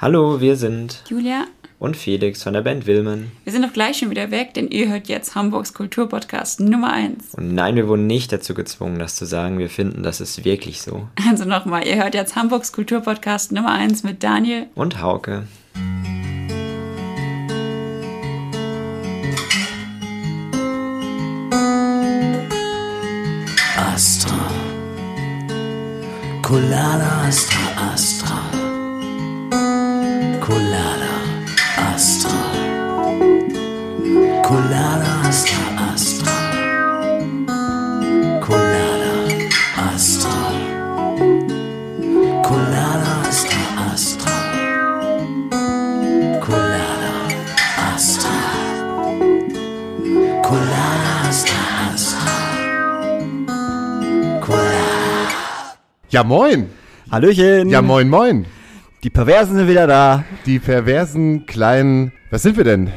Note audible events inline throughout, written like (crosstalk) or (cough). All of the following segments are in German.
Hallo, wir sind Julia und Felix von der Band Wilmen. Wir sind auch gleich schon wieder weg, denn ihr hört jetzt Hamburgs Kulturpodcast Nummer 1. Und nein, wir wurden nicht dazu gezwungen, das zu sagen. Wir finden, das ist wirklich so. Also nochmal, ihr hört jetzt Hamburgs Kulturpodcast Nummer 1 mit Daniel und Hauke. Astra. Colada Astra Ja, moin. Hallöchen. Ja, moin, moin. Die Perversen sind wieder da. Die perversen kleinen. Was sind wir denn?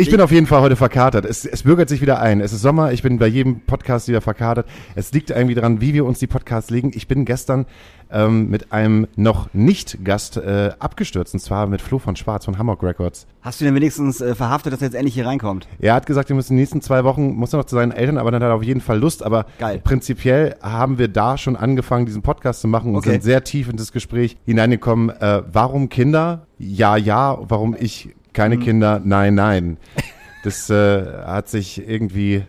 Ich bin auf jeden Fall heute verkatert. Es, es bürgert sich wieder ein. Es ist Sommer. Ich bin bei jedem Podcast wieder verkatert. Es liegt irgendwie daran, wie wir uns die Podcasts legen. Ich bin gestern ähm, mit einem noch nicht Gast äh, abgestürzt. Und zwar mit Flo von Schwarz von Hamburg Records. Hast du denn wenigstens äh, verhaftet, dass er jetzt endlich hier reinkommt? Er hat gesagt, er muss in den nächsten zwei Wochen, muss er noch zu seinen Eltern, aber dann hat er auf jeden Fall Lust. Aber Geil. prinzipiell haben wir da schon angefangen, diesen Podcast zu machen und Okay. sind sehr tief in das Gespräch hineingekommen. Äh, warum Kinder? Ja, ja. Warum ich keine Kinder? Nein, nein. Das äh, hat sich irgendwie,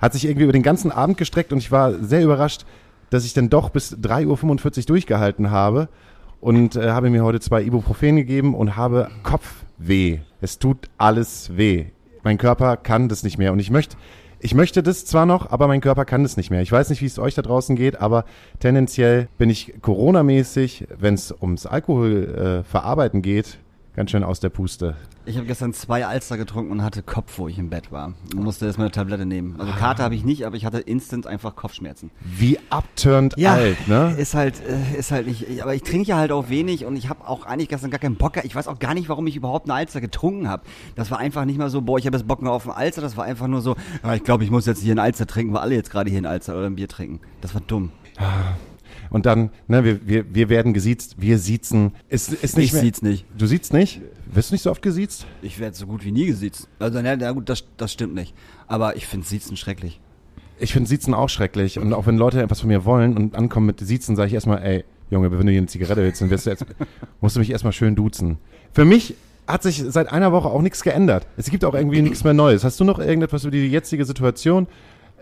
hat sich irgendwie über den ganzen Abend gestreckt und ich war sehr überrascht, dass ich dann doch bis 3.45 Uhr durchgehalten habe und äh, habe mir heute zwei Ibuprofen gegeben und habe Kopfweh. Es tut alles weh. Mein Körper kann das nicht mehr und ich möchte, ich möchte das zwar noch, aber mein Körper kann das nicht mehr. Ich weiß nicht, wie es euch da draußen geht, aber tendenziell bin ich Corona-mäßig, wenn es ums Alkohol äh, geht, ganz schön aus der Puste. Ich habe gestern zwei Alster getrunken und hatte Kopf, wo ich im Bett war. Und musste erstmal eine Tablette nehmen. Also Karte habe ich nicht, aber ich hatte instant einfach Kopfschmerzen. Wie abturnt alt, ne? Ist halt, äh, ist halt nicht. Aber ich trinke ja halt auch wenig und ich habe auch eigentlich gestern gar keinen Bock. Ich weiß auch gar nicht, warum ich überhaupt eine Alster getrunken habe. Das war einfach nicht mal so, boah, ich habe jetzt Bock mehr auf einen Alster. Das war einfach nur so, ah, ich glaube, ich muss jetzt hier einen Alster trinken, weil alle jetzt gerade hier einen Alster oder ein Bier trinken. Das war dumm. Und dann, ne, wir, wir, wir werden gesiezt, wir siezen. Ist, ist nicht Ich mehr, sieht's nicht. Du siehst nicht? Wirst du nicht so oft gesiezt? Ich werde so gut wie nie gesiezt. Also, na, na gut, das, das stimmt nicht. Aber ich finde Siezen schrecklich. Ich finde Siezen auch schrecklich. Und auch wenn Leute etwas von mir wollen und ankommen mit Siezen, sage ich erstmal, ey, Junge, wenn du hier eine Zigarette willst, dann wirst du jetzt, (laughs) musst du mich erstmal schön duzen. Für mich hat sich seit einer Woche auch nichts geändert. Es gibt auch irgendwie nichts mehr Neues. Hast du noch irgendetwas über die jetzige Situation?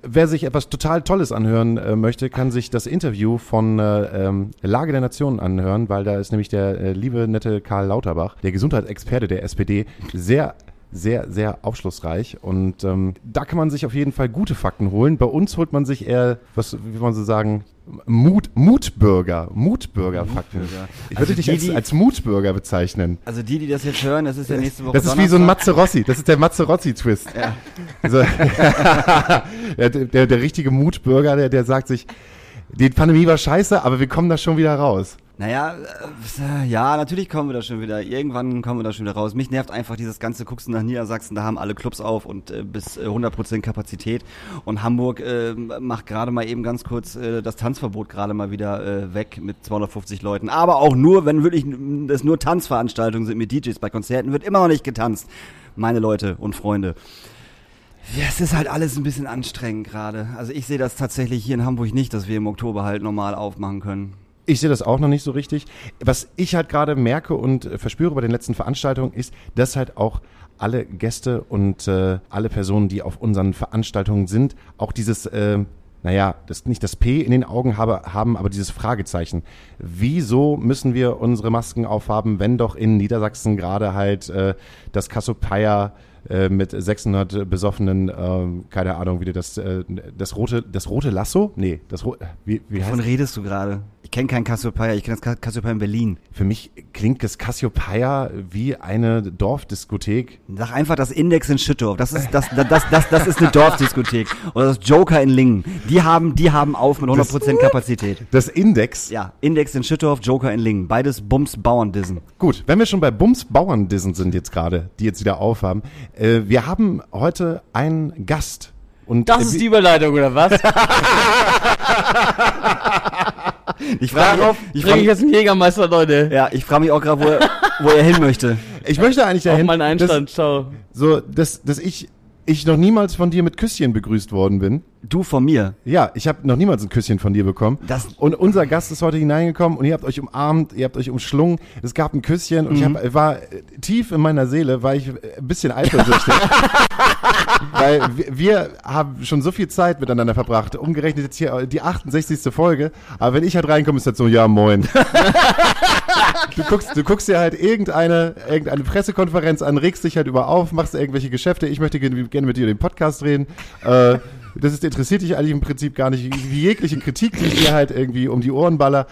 Wer sich etwas total Tolles anhören äh, möchte, kann sich das Interview von äh, ähm, Lage der Nation anhören, weil da ist nämlich der äh, liebe, nette Karl Lauterbach, der Gesundheitsexperte der SPD, sehr sehr, sehr aufschlussreich und ähm, da kann man sich auf jeden Fall gute Fakten holen. Bei uns holt man sich eher, was, wie man so sagen, Mut, Mutbürger, Mutbürger-Fakten. Mutbürger. Ich Also würde dich die, als, als Mutbürger bezeichnen. Also die, die das jetzt hören, das ist ja nächste Woche Das ist wie so ein Donnerstag. Matze Rossi, das ist der Matze Rossi-Twist. Ja. Also, (laughs) der, der, der richtige Mutbürger, der, der sagt sich, die Pandemie war scheiße, aber wir kommen da schon wieder raus. Naja, äh, ja, natürlich kommen wir da schon wieder. Irgendwann kommen wir da schon wieder raus. Mich nervt einfach dieses ganze, guckst du nach Niedersachsen, da haben alle Clubs auf und äh, bis äh, 100% Kapazität. Und Hamburg äh, macht gerade mal eben ganz kurz äh, das Tanzverbot gerade mal wieder äh, weg mit 250 Leuten. Aber auch nur, wenn wirklich das nur Tanzveranstaltungen sind mit DJs. Bei Konzerten wird immer noch nicht getanzt. Meine Leute und Freunde. Ja, es ist halt alles ein bisschen anstrengend gerade. Also ich sehe das tatsächlich hier in Hamburg nicht, dass wir im Oktober halt normal aufmachen können. Ich sehe das auch noch nicht so richtig. Was ich halt gerade merke und äh, verspüre bei den letzten Veranstaltungen ist, dass halt auch alle Gäste und äh, alle Personen, die auf unseren Veranstaltungen sind, auch dieses, äh, naja, das, nicht das P in den Augen habe, haben, aber dieses Fragezeichen. Wieso müssen wir unsere Masken aufhaben, wenn doch in Niedersachsen gerade halt äh, das Cassiopeia äh, mit 600 besoffenen, ähm, keine Ahnung, wie du das, äh, das rote, das rote Lasso? Nee, das rote, wie, wie heißt Wovon redest du gerade? Ich kenne keinen Cassiopeia, ich kenne das Ca- Cassiopeia in Berlin. Für mich klingt das Cassiopeia wie eine Dorfdiskothek. Sag einfach das Index in Schüttorf. Das ist, das, das, das, das, das ist eine Dorfdiskothek. Oder das Joker in Lingen. Die haben, die haben auf mit 100% Kapazität. Das Index. Ja, Index in Schüttorf, Joker in Lingen. Beides Bums Bauerndissen. Gut, wenn wir schon bei Bums Bauerndissen sind jetzt gerade, die jetzt wieder aufhaben. Äh, wir haben heute einen Gast. Und Das äh, ist die Überleitung, oder was? (laughs) Ich frage Darauf mich, frag, ich jetzt einen Jägermeister, Leute. ja, ich frage mich auch gerade, wo, er- wo er hin möchte. Ich möchte eigentlich Auf dahin, meinen Einstand, ciao. dass, so, dass, dass ich, ich noch niemals von dir mit Küsschen begrüßt worden bin. Du von mir. Ja, ich habe noch niemals ein Küsschen von dir bekommen. Das- und unser Gast ist heute hineingekommen und ihr habt euch umarmt, ihr habt euch umschlungen. Es gab ein Küsschen und ich Mhm. hab, war äh, tief in meiner Seele, war ich äh, ein bisschen eifersüchtig. (laughs) Weil wir, wir haben schon so viel Zeit miteinander verbracht. Umgerechnet jetzt hier die 68. Folge. Aber wenn ich halt reinkomme, ist das so, ja moin. (laughs) Du guckst, du guckst dir halt irgendeine, irgendeine Pressekonferenz an, regst dich halt über auf, machst irgendwelche Geschäfte. Ich möchte gerne, mit dir den Podcast reden. Äh, das ist, interessiert dich eigentlich im Prinzip gar nicht. Wie jegliche Kritik, die ich dir halt irgendwie um die Ohren baller.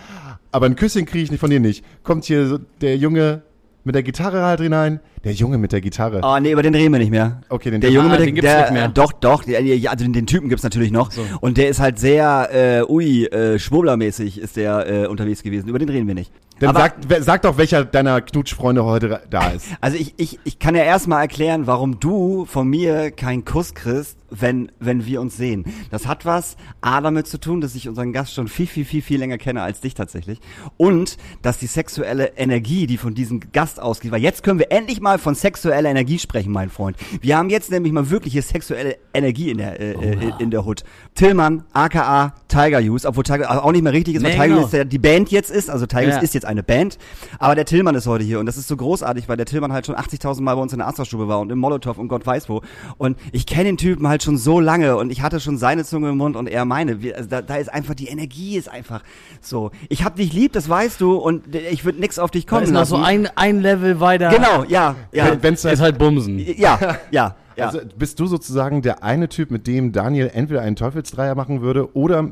Aber ein Küsschen kriege ich nicht von dir nicht. Kommt hier so der Junge mit der Gitarre halt hinein. Der Junge mit der Gitarre. Oh, nee, über den reden wir nicht mehr. Okay, den Der Junge Ah, mit der, den gibt's der, nicht mehr. Doch, doch, der, ja, also den, den Typen gibt's natürlich noch. Und der ist halt sehr, äh, ui, äh, schwurblermäßig ist der äh, unterwegs gewesen. Über den reden wir nicht. Dann Aber- sag, sag doch, welcher deiner Knutschfreunde heute da ist. Also ich, ich, ich kann ja erstmal erklären, warum du von mir keinen Kuss kriegst, wenn, wenn wir uns sehen. Das hat was A damit zu tun, dass ich unseren Gast schon viel, viel, viel, viel länger kenne als dich tatsächlich. Und dass die sexuelle Energie, die von diesem Gast ausgeht, weil jetzt können wir endlich mal von sexueller Energie sprechen, mein Freund. Wir haben jetzt nämlich mal wirkliche sexuelle Energie in der, äh, äh, in der Hood. Tillmann, aka Tiger Youth, obwohl Tiger auch nicht mehr richtig ist, weil Nee, Tiger genau. Youth der, die Band jetzt ist, also Tiger Ja. Youth ist jetzt eine Band, aber der Tillmann ist heute hier und das ist so großartig, weil der Tillmann halt schon 80.000 Mal bei uns in der Astra-Stube war und im Molotow und Gott weiß wo und ich kenne den Typen halt schon so lange und ich hatte schon seine Zunge im Mund und er meine, Wir- also da, da ist einfach, die Energie ist einfach so, ich hab dich lieb, das weißt du und ich würde nix auf dich Da kommen ist noch lassen. so ein, ein Level weiter. genau, ja, ja, Wenn- wenn's Ist halt Bumsen. ja, (laughs) ja, ja. Also bist du sozusagen der eine Typ, mit dem Daniel entweder einen Teufelsdreier machen würde oder äh,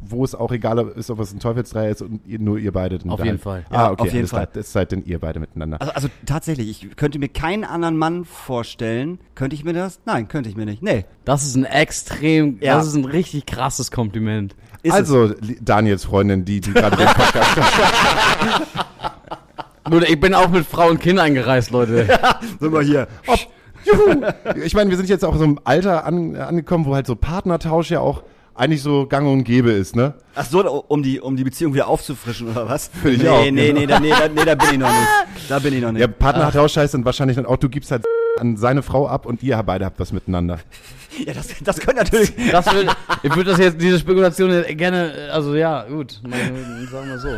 wo es auch egal ist, ob es ein Teufelsdreier ist und ihr, nur ihr beide. Auf jeden Fall. Ah, Ja, okay, auf jeden klar. Fall. Das seid denn ihr beide miteinander. Also, also tatsächlich, ich könnte mir keinen anderen Mann vorstellen. Könnte ich mir das? Nein, könnte ich mir nicht. Nee. Das ist ein extrem, Ja. das ist ein richtig krasses Kompliment. Ist also, li- Daniels Freundin, die, die gerade den Podcast (laughs) Nur, ich bin auch mit Frau und Kind eingereist, Leute. es. (laughs) Sind wir hier. Ob, juhu! (laughs) Ich meine, wir sind jetzt auch so im Alter an, angekommen, wo halt so Partnertausch ja auch eigentlich so gang und gäbe ist, ne? Ach so, um die, um die Beziehung wieder aufzufrischen oder was? Finde ich nee, auch, Nee, genau. nee, da, nee, da, nee, da bin ich noch nicht. Da bin ich noch nicht. Ja, Partnertausch heißt dann wahrscheinlich dann auch, du gibst halt an seine Frau ab und ihr beide habt was miteinander. (laughs) Ja, das, das könnte natürlich. Das will, ich würde das jetzt, diese Spekulation gerne, also ja, gut, sagen wir so.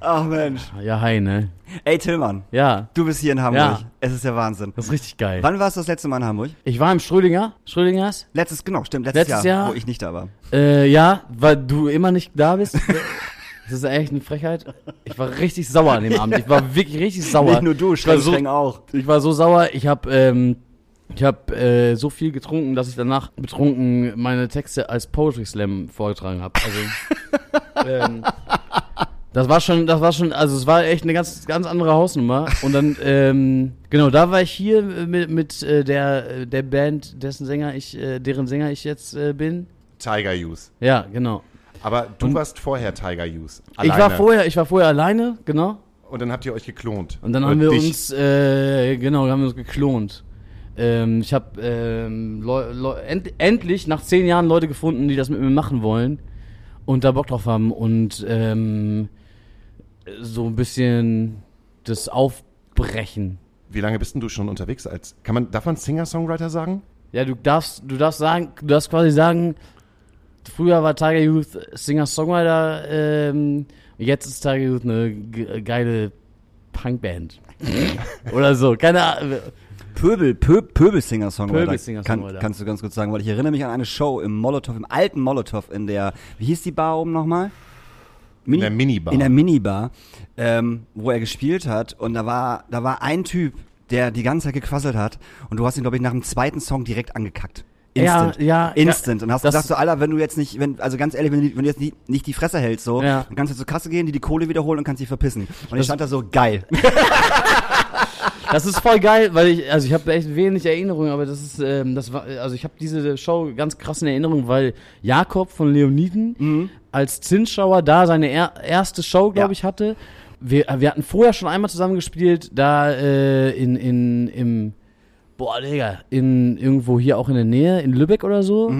Ach Mensch. Ja, hi, ne? Ey, Tillmann, Ja, du bist hier in Hamburg. Ja. Es ist der Wahnsinn. das ist richtig geil. Wann warst du das letzte Mal in Hamburg? Ich war im Schrödinger, Schrödingers. Letztes, genau, stimmt, letztes, Letztes Jahr, Jahr? wo ich nicht da war. Äh, ja, weil du immer nicht da bist. (laughs) Das ist echt eine Frechheit. Ich war richtig sauer an dem Abend. Ich war wirklich richtig sauer. Nicht nur du, ich war streng, so, auch. Ich war so sauer. Ich habe ähm, ich habe äh, so viel getrunken, dass ich danach betrunken meine Texte als Poetry Slam vorgetragen habe. Also (laughs) ähm, das war schon, das war schon, also es war echt eine ganz ganz andere Hausnummer. Und dann (laughs) ähm, genau, da war ich hier mit, mit äh, der der Band, dessen Sänger ich, äh, deren Sänger ich jetzt äh, bin. Tiger Use. Ja, genau. Aber du warst vorher Tiger Use. Ich war vorher, ich war vorher alleine, genau. Und dann habt ihr euch geklont. Und dann Oder haben wir dich. uns, äh, genau, haben wir uns geklont. Ähm, ich habe ähm, end endlich nach zehn Jahren Leute gefunden, die das mit mir machen wollen und da Bock drauf haben und ähm, so ein bisschen das Aufbrechen. Wie lange bist denn du schon unterwegs als, kann man, darf man Singer-Songwriter sagen? Ja, du darfst, du darfst sagen, du darfst quasi sagen, früher war Tiger Youth Singer-Songwriter, ähm, jetzt ist Tiger Youth eine ge- geile Punkband. (laughs) Oder so, keine Ahnung. Pöbel, Pö, Pöbel-Singer-Songwriter. Pöbel-Singer-Songwriter. Kann, kannst du ganz kurz sagen, weil ich erinnere mich an eine Show im Molotow, im alten Molotow, in der, wie hieß die Bar oben nochmal? Mini, der Minibar. In der Minibar, ähm, wo er gespielt hat. Und da war, da war ein Typ, der die ganze Zeit gequasselt hat. Und du hast ihn, glaube ich, nach dem zweiten Song direkt angekackt. Instant. Ja, ja, Instant. Und hast das- gesagt so, Alter, wenn du jetzt nicht, wenn, also ganz ehrlich, wenn du, wenn du jetzt nicht, nicht die Fresse hältst, so, Ja. dann kannst du zur Kasse gehen, die die Kohle wiederholen und kannst dich verpissen. Und ich stand da so, geil. Das ist voll geil, weil ich, also ich habe echt wenig Erinnerungen, aber das ist, ähm, das war, also ich habe diese Show ganz krass in Erinnerung, weil Jakob von Leoniden als Zinsschauer da seine er erste Show, glaube Ja. ich, hatte. Wir, wir hatten vorher schon einmal zusammen gespielt, da äh, in, in, im, boah, Digga, in, irgendwo hier auch in der Nähe, in Lübeck oder so,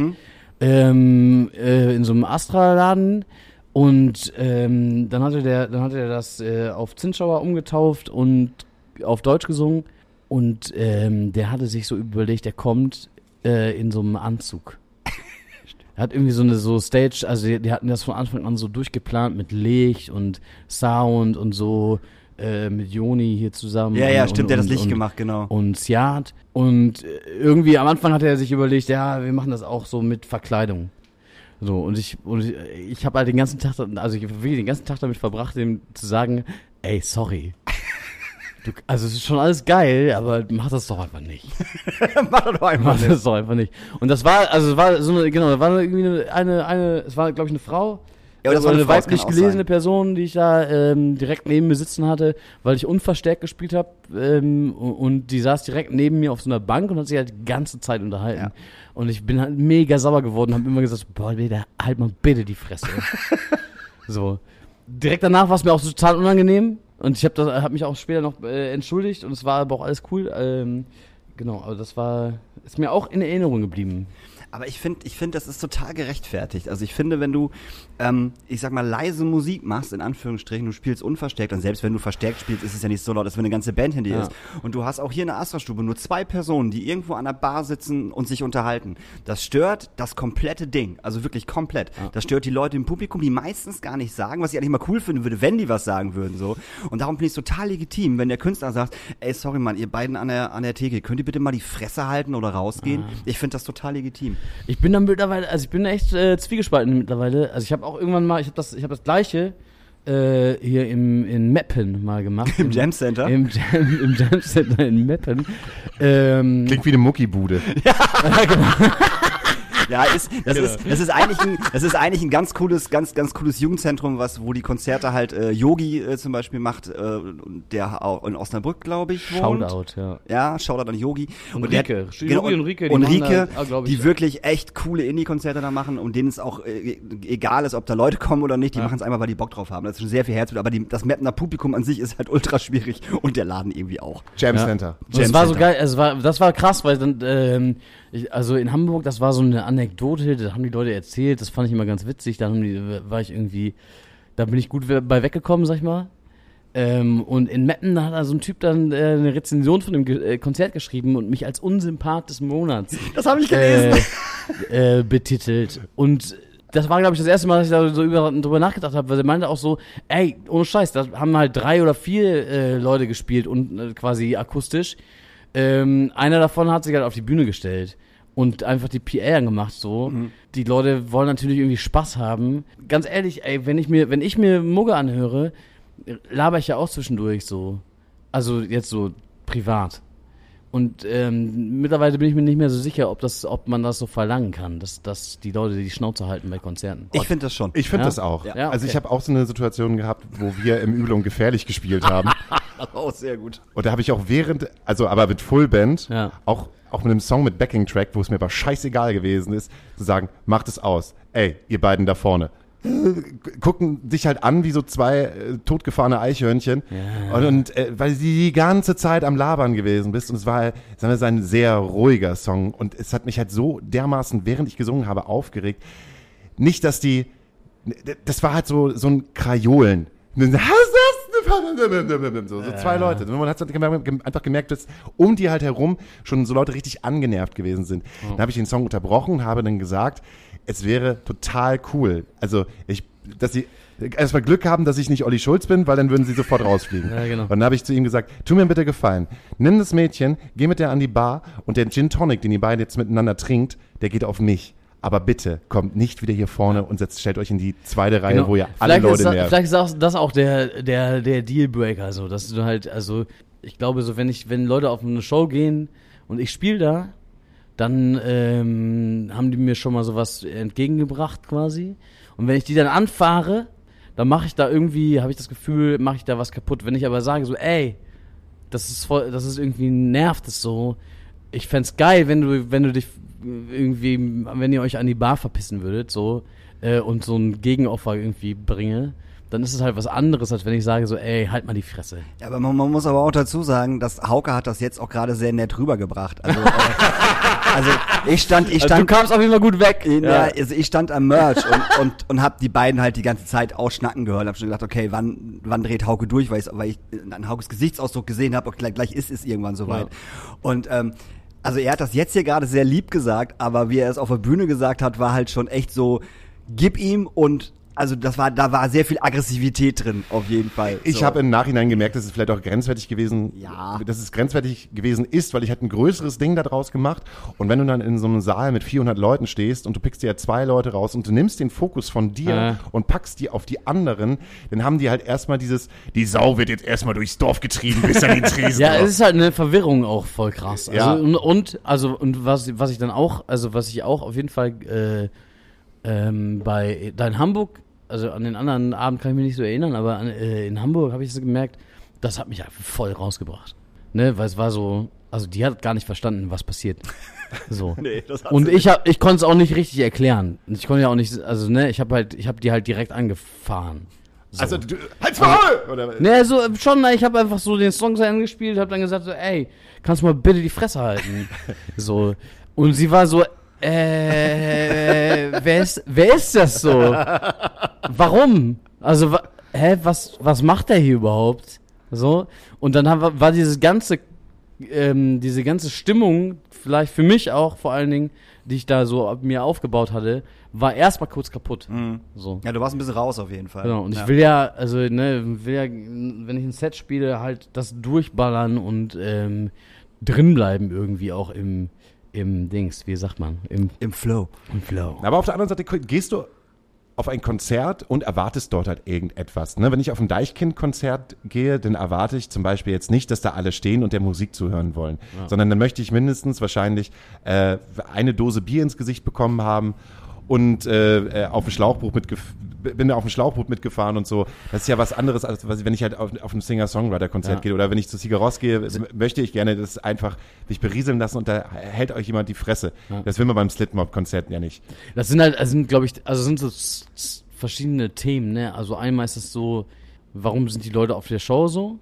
ähm, äh, in so einem Astra-Laden. Und ähm, dann hatte der, dann hatte er das äh, auf Zinschauer umgetauft und auf Deutsch gesungen. Und ähm, der hatte sich so überlegt, der kommt äh, in so einem Anzug. Er hat irgendwie so eine so Stage, also die, die hatten das von Anfang an so durchgeplant mit Licht und Sound und so äh, mit Joni hier zusammen. Ja, ja, und, stimmt, und, der hat das Licht und, gemacht, genau. Und Siat. Und äh, irgendwie am Anfang hatte er sich überlegt, ja, wir machen das auch so mit Verkleidung. So, und ich, und ich, ich habe halt den ganzen Tag, also ich hab wirklich den ganzen Tag damit verbracht, ihm zu sagen, ey, sorry. Du, also es ist schon alles geil, aber mach das doch einfach nicht. (laughs) Mach doch einfach Mach das doch einfach nicht. Und das war, also es war so eine, genau, da war irgendwie eine, eine, eine es war, glaube ich, eine Frau. Ja, das so war eine das weiblich gelesene sein. Person, die ich da ähm, direkt neben mir sitzen hatte, weil ich unverstärkt gespielt habe. Ähm, und, und die saß direkt neben mir auf so einer Bank und hat sich halt die ganze Zeit unterhalten. Ja. Und ich bin halt mega sauer geworden, habe immer gesagt, boah, bitte, halt mal bitte die Fresse. (laughs) so. Direkt danach war es mir auch so total unangenehm. Und ich habe hab mich auch später noch äh, entschuldigt und es war aber auch alles cool. Ähm, genau, aber das war, ist mir auch in Erinnerung geblieben. Aber ich finde, ich finde, das ist total gerechtfertigt. Also ich finde, wenn du, ähm, ich sag mal, leise Musik machst, in Anführungsstrichen, du spielst unverstärkt und selbst wenn du verstärkt spielst, ist es ja nicht so laut, als wenn eine ganze Band hinter dir Ja. ist. Und du hast auch hier in der Astra-Stube nur zwei Personen, die irgendwo an der Bar sitzen und sich unterhalten. Das stört das komplette Ding. Also wirklich komplett. Das stört die Leute im Publikum, die meistens gar nicht sagen, was ich eigentlich mal cool finden würde, wenn die was sagen würden, so. Und darum finde ich es total legitim, wenn der Künstler sagt, ey, sorry, Mann, ihr beiden an der, an der Theke, könnt ihr bitte mal die Fresse halten oder rausgehen? Ich finde das total legitim. Ich bin dann mittlerweile, also ich bin echt äh, zwiegespalten mittlerweile. Also ich habe auch irgendwann mal, ich habe das, ich habe das gleiche äh, hier im in Meppen mal gemacht. (laughs) Im Jam Center? Im Jam, im Jam Center in Meppen. Ähm, Klingt wie eine Muckibude. (laughs) Ja, ist, das, Genau. ist, das, ist eigentlich ein, das ist eigentlich ein ganz cooles, ganz, ganz cooles Jugendzentrum, was, wo die Konzerte halt äh, Yogi äh, zum Beispiel macht, äh, und der auch in Osnabrück, glaube ich, wohnt. Shoutout, ja. Ja, Shoutout an Yogi. Und der Rike. hat- Yogi und Rike, die und Rike, da, ah, glaub ich, die ja. wirklich echt coole Indie-Konzerte da machen und denen es auch äh, egal ist, ob da Leute kommen oder nicht, die Ja. machen es einfach, weil die Bock drauf haben. Das ist schon sehr viel Herzblut, aber die, das Mapner Publikum an sich ist halt ultra schwierig und der Laden irgendwie auch. Jam Ja. Center. Und das Jam war so geil, es war, das war krass, weil dann, ähm, ich, also in Hamburg, das war so eine Anekdote, da haben die Leute erzählt, das fand ich immer ganz witzig, da war ich irgendwie, da bin ich gut bei weggekommen, sag ich mal. Ähm, und in Meppen da hat da so ein Typ dann äh, eine Rezension von dem Ge äh, Konzert geschrieben und mich als Unsympath des Monats (laughs) Das habe ich gelesen. äh, äh, betitelt. Und das war, glaube ich, das erste Mal, dass ich da so über, drüber nachgedacht habe, weil er meinte auch so, ey, ohne Scheiß, da haben halt drei oder vier äh, Leute gespielt und äh, quasi akustisch. Ähm, einer davon hat sich halt auf die Bühne gestellt und einfach die PA angemacht so. Die Leute wollen natürlich irgendwie Spaß haben. Ganz ehrlich, ey, wenn ich mir, wenn ich mir Mugge anhöre, laber ich ja auch zwischendurch so. Also jetzt so privat. Und ähm, mittlerweile bin ich mir nicht mehr so sicher, ob das, ob man das so verlangen kann, dass, dass die Leute die Schnauze halten bei Konzerten. Ich finde das schon. Ich finde Ja? das auch. Ja, Also okay. ich habe auch so eine Situation gehabt, wo wir im Übel und gefährlich gespielt haben. (laughs) (laughs) Oh, sehr gut. Und da habe ich auch während, also aber mit Fullband, Ja. auch, auch mit einem Song mit Backing-Track, wo es mir aber scheißegal gewesen ist, zu sagen, macht es aus. Ey, ihr beiden da vorne. Gucken sich halt an wie so zwei äh, totgefahrene Eichhörnchen. Und, und äh, weil sie die ganze Zeit am Labern gewesen bist. Und es war, sagen wir, so ein sehr ruhiger Song. Und es hat mich halt so dermaßen, während ich gesungen habe, aufgeregt. Nicht, dass die, das war halt so, so ein Krajolen. (laughs) So, so zwei Leute. Man hat gemerkt- einfach gemerkt, dass um die halt herum schon so Leute richtig angenervt gewesen sind. Dann habe ich den Song unterbrochen und habe dann gesagt, es wäre total cool. Also ich, dass sie erstmal Glück haben, dass ich nicht Olli Schulz bin, weil dann würden sie sofort rausfliegen. (laughs) Ja, genau. Und dann habe ich zu ihm gesagt, tu mir bitte gefallen, nimm das Mädchen, geh mit der an die Bar und der Gin Tonic, den ihr beide jetzt miteinander trinkt, der geht auf mich. Aber bitte kommt nicht wieder hier vorne und setzt, stellt euch in die zweite Reihe, Genau. wo ihr alle vielleicht Leute ist, das- nervt. Vielleicht ist auch, das auch der, der, der Dealbreaker, so, dass du halt, also, ich glaube, so, wenn ich, wenn Leute auf eine Show gehen und ich spiele da, dann ähm, haben die mir schon mal sowas entgegengebracht quasi. Und wenn ich die dann anfahre, dann mache ich da irgendwie, habe ich das Gefühl, mache ich da was kaputt. Wenn ich aber sage so, ey, das ist voll, das ist irgendwie nervt es so. Ich fänd's geil, wenn du, wenn du dich irgendwie, wenn ihr euch an die Bar verpissen würdet, so, äh, und so ein Gegenopfer irgendwie bringe, dann ist es halt was anderes, als wenn ich sage so, ey, halt mal die Fresse. Ja, aber man, man muss aber auch dazu sagen, dass Hauke hat das jetzt auch gerade sehr nett rübergebracht. Also, äh, (laughs) Also ich stand, ich Also du stand, kamst auf jeden Fall gut weg. ja. also ich stand am Merch und, und, und hab die beiden halt die ganze Zeit ausschnacken gehört. Hab schon gedacht, okay, wann, wann dreht Hauke durch, weil, ich, weil ich an Haukes Gesichtsausdruck gesehen habe, gleich, gleich ist es irgendwann soweit. Und ähm, also er hat das jetzt hier gerade sehr lieb gesagt, aber wie er es auf der Bühne gesagt hat, war halt schon echt so, gib ihm und also das war, da war sehr viel Aggressivität drin, auf jeden Fall. Ich so. habe im Nachhinein gemerkt, dass es vielleicht auch grenzwertig gewesen, Ja. dass es grenzwertig gewesen ist, weil ich halt ein größeres Ding daraus gemacht. Und wenn du dann in so einem Saal mit 400 Leuten stehst und du pickst dir ja zwei Leute raus und du nimmst den Fokus von dir Äh. und packst die auf die anderen, dann haben die halt erstmal dieses, die Sau wird jetzt erstmal durchs Dorf getrieben bis an den (laughs) Tresen. Ja, es ist halt eine Verwirrung auch voll krass. Also, Ja. und, und also und was was ich dann auch, also was ich auch auf jeden Fall äh, ähm, bei da in Hamburg, also an den anderen Abend kann ich mich nicht so erinnern, aber an, äh, in Hamburg habe ich so gemerkt, das hat mich einfach voll rausgebracht. Ne, weil es war so, also die hat gar nicht verstanden, was passiert. (laughs) So. Nee, das hat Und ich hab, ich konnte es auch nicht richtig erklären. Ich konnte ja auch nicht, also ne, ich habe halt, ich habe die halt direkt angefahren. So. Also, du, halt's Maul! Oder, Ne, so schon, ich habe einfach so den Song zu Ende gespielt, habe dann gesagt so, ey, kannst du mal bitte die Fresse halten? (laughs) so. Und sie war so, äh, wer ist, wer ist das so? Warum? Also, wa hä, was, was macht der hier überhaupt? So. Und dann haben, war dieses ganze, ähm, diese ganze Stimmung, vielleicht für mich auch vor allen Dingen, die ich da so ab- mir aufgebaut hatte, war erstmal kurz kaputt. So. Ja, du warst ein bisschen raus auf jeden Fall. Genau, und ich ja. will ja, also, ne, will ja, wenn ich ein Set spiele, halt das durchballern und ähm, drinbleiben irgendwie auch im, im Dings, wie sagt man, im, im Flow. im Flow. Aber auf der anderen Seite gehst du auf ein Konzert und erwartest dort halt irgendetwas. Ne? Wenn ich auf ein Deichkind-Konzert gehe, dann erwarte ich zum Beispiel jetzt nicht, dass da alle stehen und der Musik zuhören wollen, sondern dann möchte ich mindestens wahrscheinlich äh, eine Dose Bier ins Gesicht bekommen haben und äh, äh, auf dem Schlauchboot mitgef bin auf dem Schlauchboot mitgefahren und so. Das ist ja was anderes, als wenn ich halt auf, auf ein Singer-Songwriter-Konzert Ja. gehe oder wenn ich zu Sigaros gehe, m- möchte ich gerne das einfach mich berieseln lassen und da hält euch jemand die Fresse. Das will man beim Slipknot-Konzert ja nicht. Das sind halt, also sind, glaube ich, also sind so verschiedene Themen, ne? Also einmal ist es so, warum sind die Leute auf der Show so?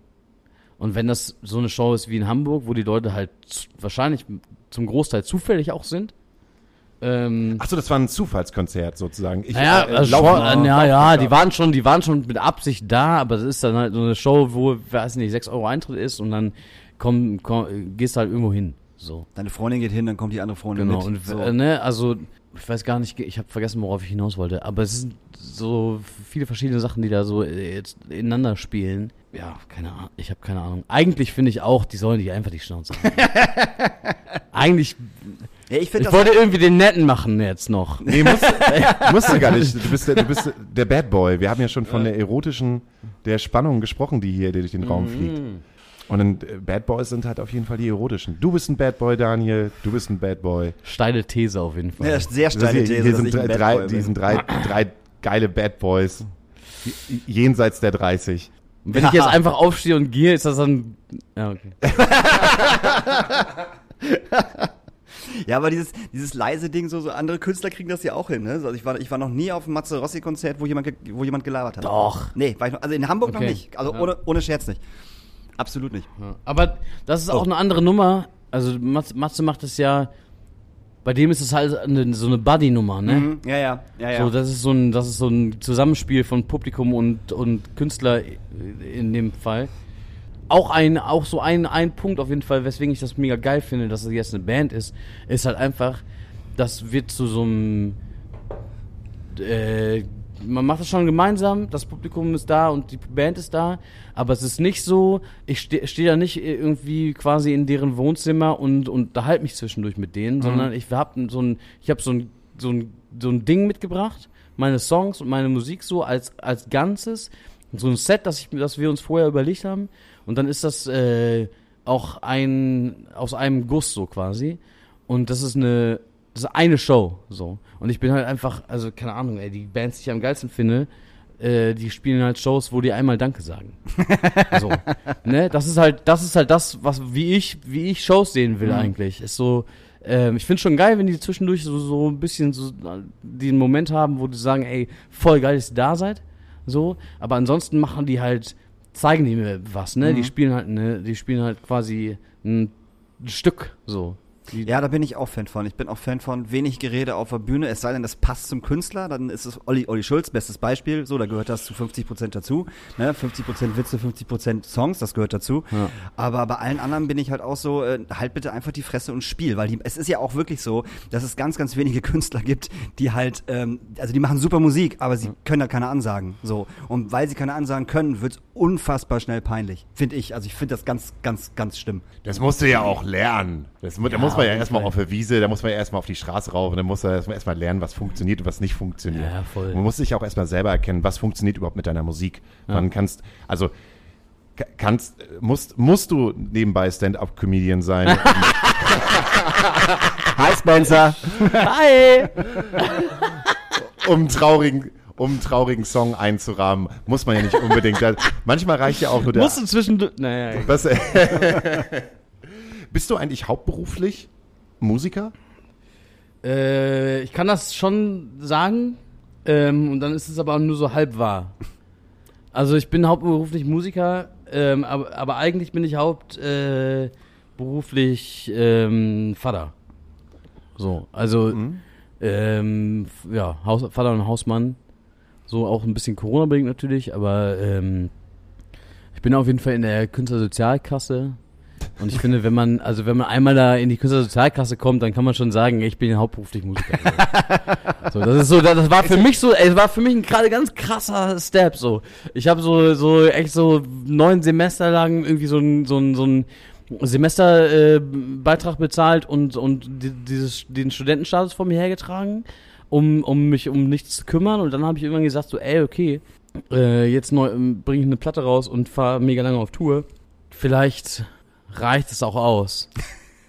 Und wenn das so eine Show ist wie in Hamburg, wo die Leute halt wahrscheinlich zum Großteil zufällig auch sind, ähm, Ach so, das war ein Zufallskonzert sozusagen. Ich, Naja, äh, also schon, äh, ja, ja, die waren schon, die waren schon mit Absicht da, aber es ist dann halt so eine Show, wo, weiß nicht, 6 Euro Eintritt ist und dann komm, komm, gehst du halt irgendwo hin. So. Deine Freundin geht hin, dann kommt die andere Freundin Genau. mit. Und so. äh, ne, also ich weiß gar nicht, ich habe vergessen, worauf ich hinaus wollte, aber es sind so viele verschiedene Sachen, die da so äh, jetzt ineinander spielen. Ja, keine Ahnung, ich habe keine Ahnung. Eigentlich finde ich auch, die sollen die einfach die Schnauze halten. (laughs) Eigentlich, ja, ich finde ich wollte irgendwie den netten machen jetzt noch. Nee, musst, (laughs) musst du gar nicht. Du bist, der, du bist der Bad Boy. Wir haben ja schon von der erotischen, der Spannung gesprochen, die hier durch den Mhm. Raum fliegt. Und dann, äh, Bad Boys sind halt auf jeden Fall die erotischen. Du bist ein Bad Boy, Daniel. Du bist ein Bad Boy. Steile These auf jeden Fall. ja, sehr steile hier, These, hier sind ich drei, ein Bad drei, Boy die bin. sind drei, drei geile Bad Boys. Jenseits der 30. Und Wenn ich jetzt einfach aufstehe und gehe, ist das dann. Ja, okay. (laughs) (laughs) Ja, aber dieses, dieses leise Ding, so, so andere Künstler kriegen das ja auch hin. Ne? Also ich war, ich war noch nie auf einem Matze Rossi Konzert, wo jemand, wo jemand gelabert hat. Doch. Nee, war ich noch, also in Hamburg noch Okay. nicht. Also Ja. ohne, ohne Scherz nicht. Absolut nicht. Ja. Aber das ist auch eine andere Nummer. Also Matze, macht es ja. Bei dem ist es halt eine, so eine Buddy-Nummer, ne? Mhm. Ja, ja, ja, ja. So, das ist so ein, das ist so ein Zusammenspiel von Publikum und, und Künstler in dem Fall. Auch ein, auch so ein, ein Punkt auf jeden Fall, weswegen ich das mega geil finde, dass es jetzt eine Band ist, ist halt einfach, das wird zu so einem, äh, man macht das schon gemeinsam, das Publikum ist da und die Band ist da, aber es ist nicht so, ich stehe steh da nicht irgendwie quasi in deren Wohnzimmer und, und unterhalte mich zwischendurch mit denen, sondern ich hab so ein, ich habe so ein, so ein, so ein Ding mitgebracht, meine Songs und meine Musik so als, als Ganzes, so ein Set, das, ich, das wir uns vorher überlegt haben und dann ist das äh, auch ein, aus einem Guss so quasi und das ist eine, das ist eine Show, so. Und ich bin halt einfach, also keine Ahnung, ey, die Bands, die ich am geilsten finde, äh, die spielen halt Shows, wo die einmal Danke sagen. (laughs) so. Ne? Das ist halt, das ist halt das, was, wie ich, wie ich Shows sehen will eigentlich. Ist so, ähm, ich finde schon geil, wenn die zwischendurch so, so ein bisschen so den Moment haben, wo die sagen, ey, voll geil, dass ihr da seid. So, aber ansonsten machen die halt, zeigen die mir was, ne? Die spielen halt, ne, die spielen halt quasi ein Stück so. Ja, da bin ich auch Fan von. Ich bin auch Fan von wenig Gerede auf der Bühne, es sei denn, das passt zum Künstler, dann ist es Olli, Olli Schulz, bestes Beispiel, so, da gehört das zu 50 Prozent dazu, ne? 50 Prozent Witze, 50 Prozent Songs, das gehört dazu. Ja. Aber bei allen anderen bin ich halt auch so, äh, halt bitte einfach die Fresse und Spiel, weil die, es ist ja auch wirklich so, dass es ganz, ganz wenige (laughs) Künstler gibt, die halt, ähm, also die machen super Musik, aber sie können halt keine Ansagen, so. Und weil sie keine Ansagen können, wird's unfassbar schnell peinlich, finde ich. Also ich finde das ganz, ganz, ganz schlimm. Das musst du ja auch lernen. Das, mu- da muss man ja erstmal auf der Wiese, da muss man ja erstmal auf die Straße rauf und dann muss man erstmal lernen, was funktioniert und was nicht funktioniert. Ja, voll. Man muss sich auch erstmal selber erkennen, was funktioniert überhaupt mit deiner Musik. Wann kannst, also ka- kannst, musst, musst du nebenbei Stand-up-Comedian sein, (laughs) Hi Spencer! Hi! um traurigen, um einen traurigen Song einzurahmen. Muss man ja nicht unbedingt. Manchmal reicht ja auch nur der. Musst du zwischendurch. Naja, Was, (laughs) bist du eigentlich hauptberuflich Musiker? Äh, ich kann das schon sagen, ähm, und dann ist es aber nur so halb wahr. Also ich bin hauptberuflich Musiker, ähm, aber, aber eigentlich bin ich hauptberuflich äh, ähm, Vater. So, also ähm, f- ja, Haus, Vater und Hausmann. So auch ein bisschen Corona-bedingt natürlich, aber ähm, ich bin auf jeden Fall in der Künstlersozialkasse. Und ich finde, wenn man, also wenn man einmal da in die Künstlersozialkasse kommt, dann kann man schon sagen, ich bin hauptberuflich Musiker. (laughs) So, das ist so, das war für mich so, es war für mich ein gerade ganz krasser Step. So, ich habe so, so echt so neun Semester lang irgendwie so ein, so ein, so ein Semesterbeitrag äh, bezahlt und und die, dieses den Studentenstatus vor mir hergetragen, um um mich um nichts zu kümmern. Und dann habe ich irgendwann gesagt so, ey, okay, äh, jetzt neu bringe ich eine Platte raus und fahre mega lange auf Tour. Vielleicht reicht es auch aus. (laughs)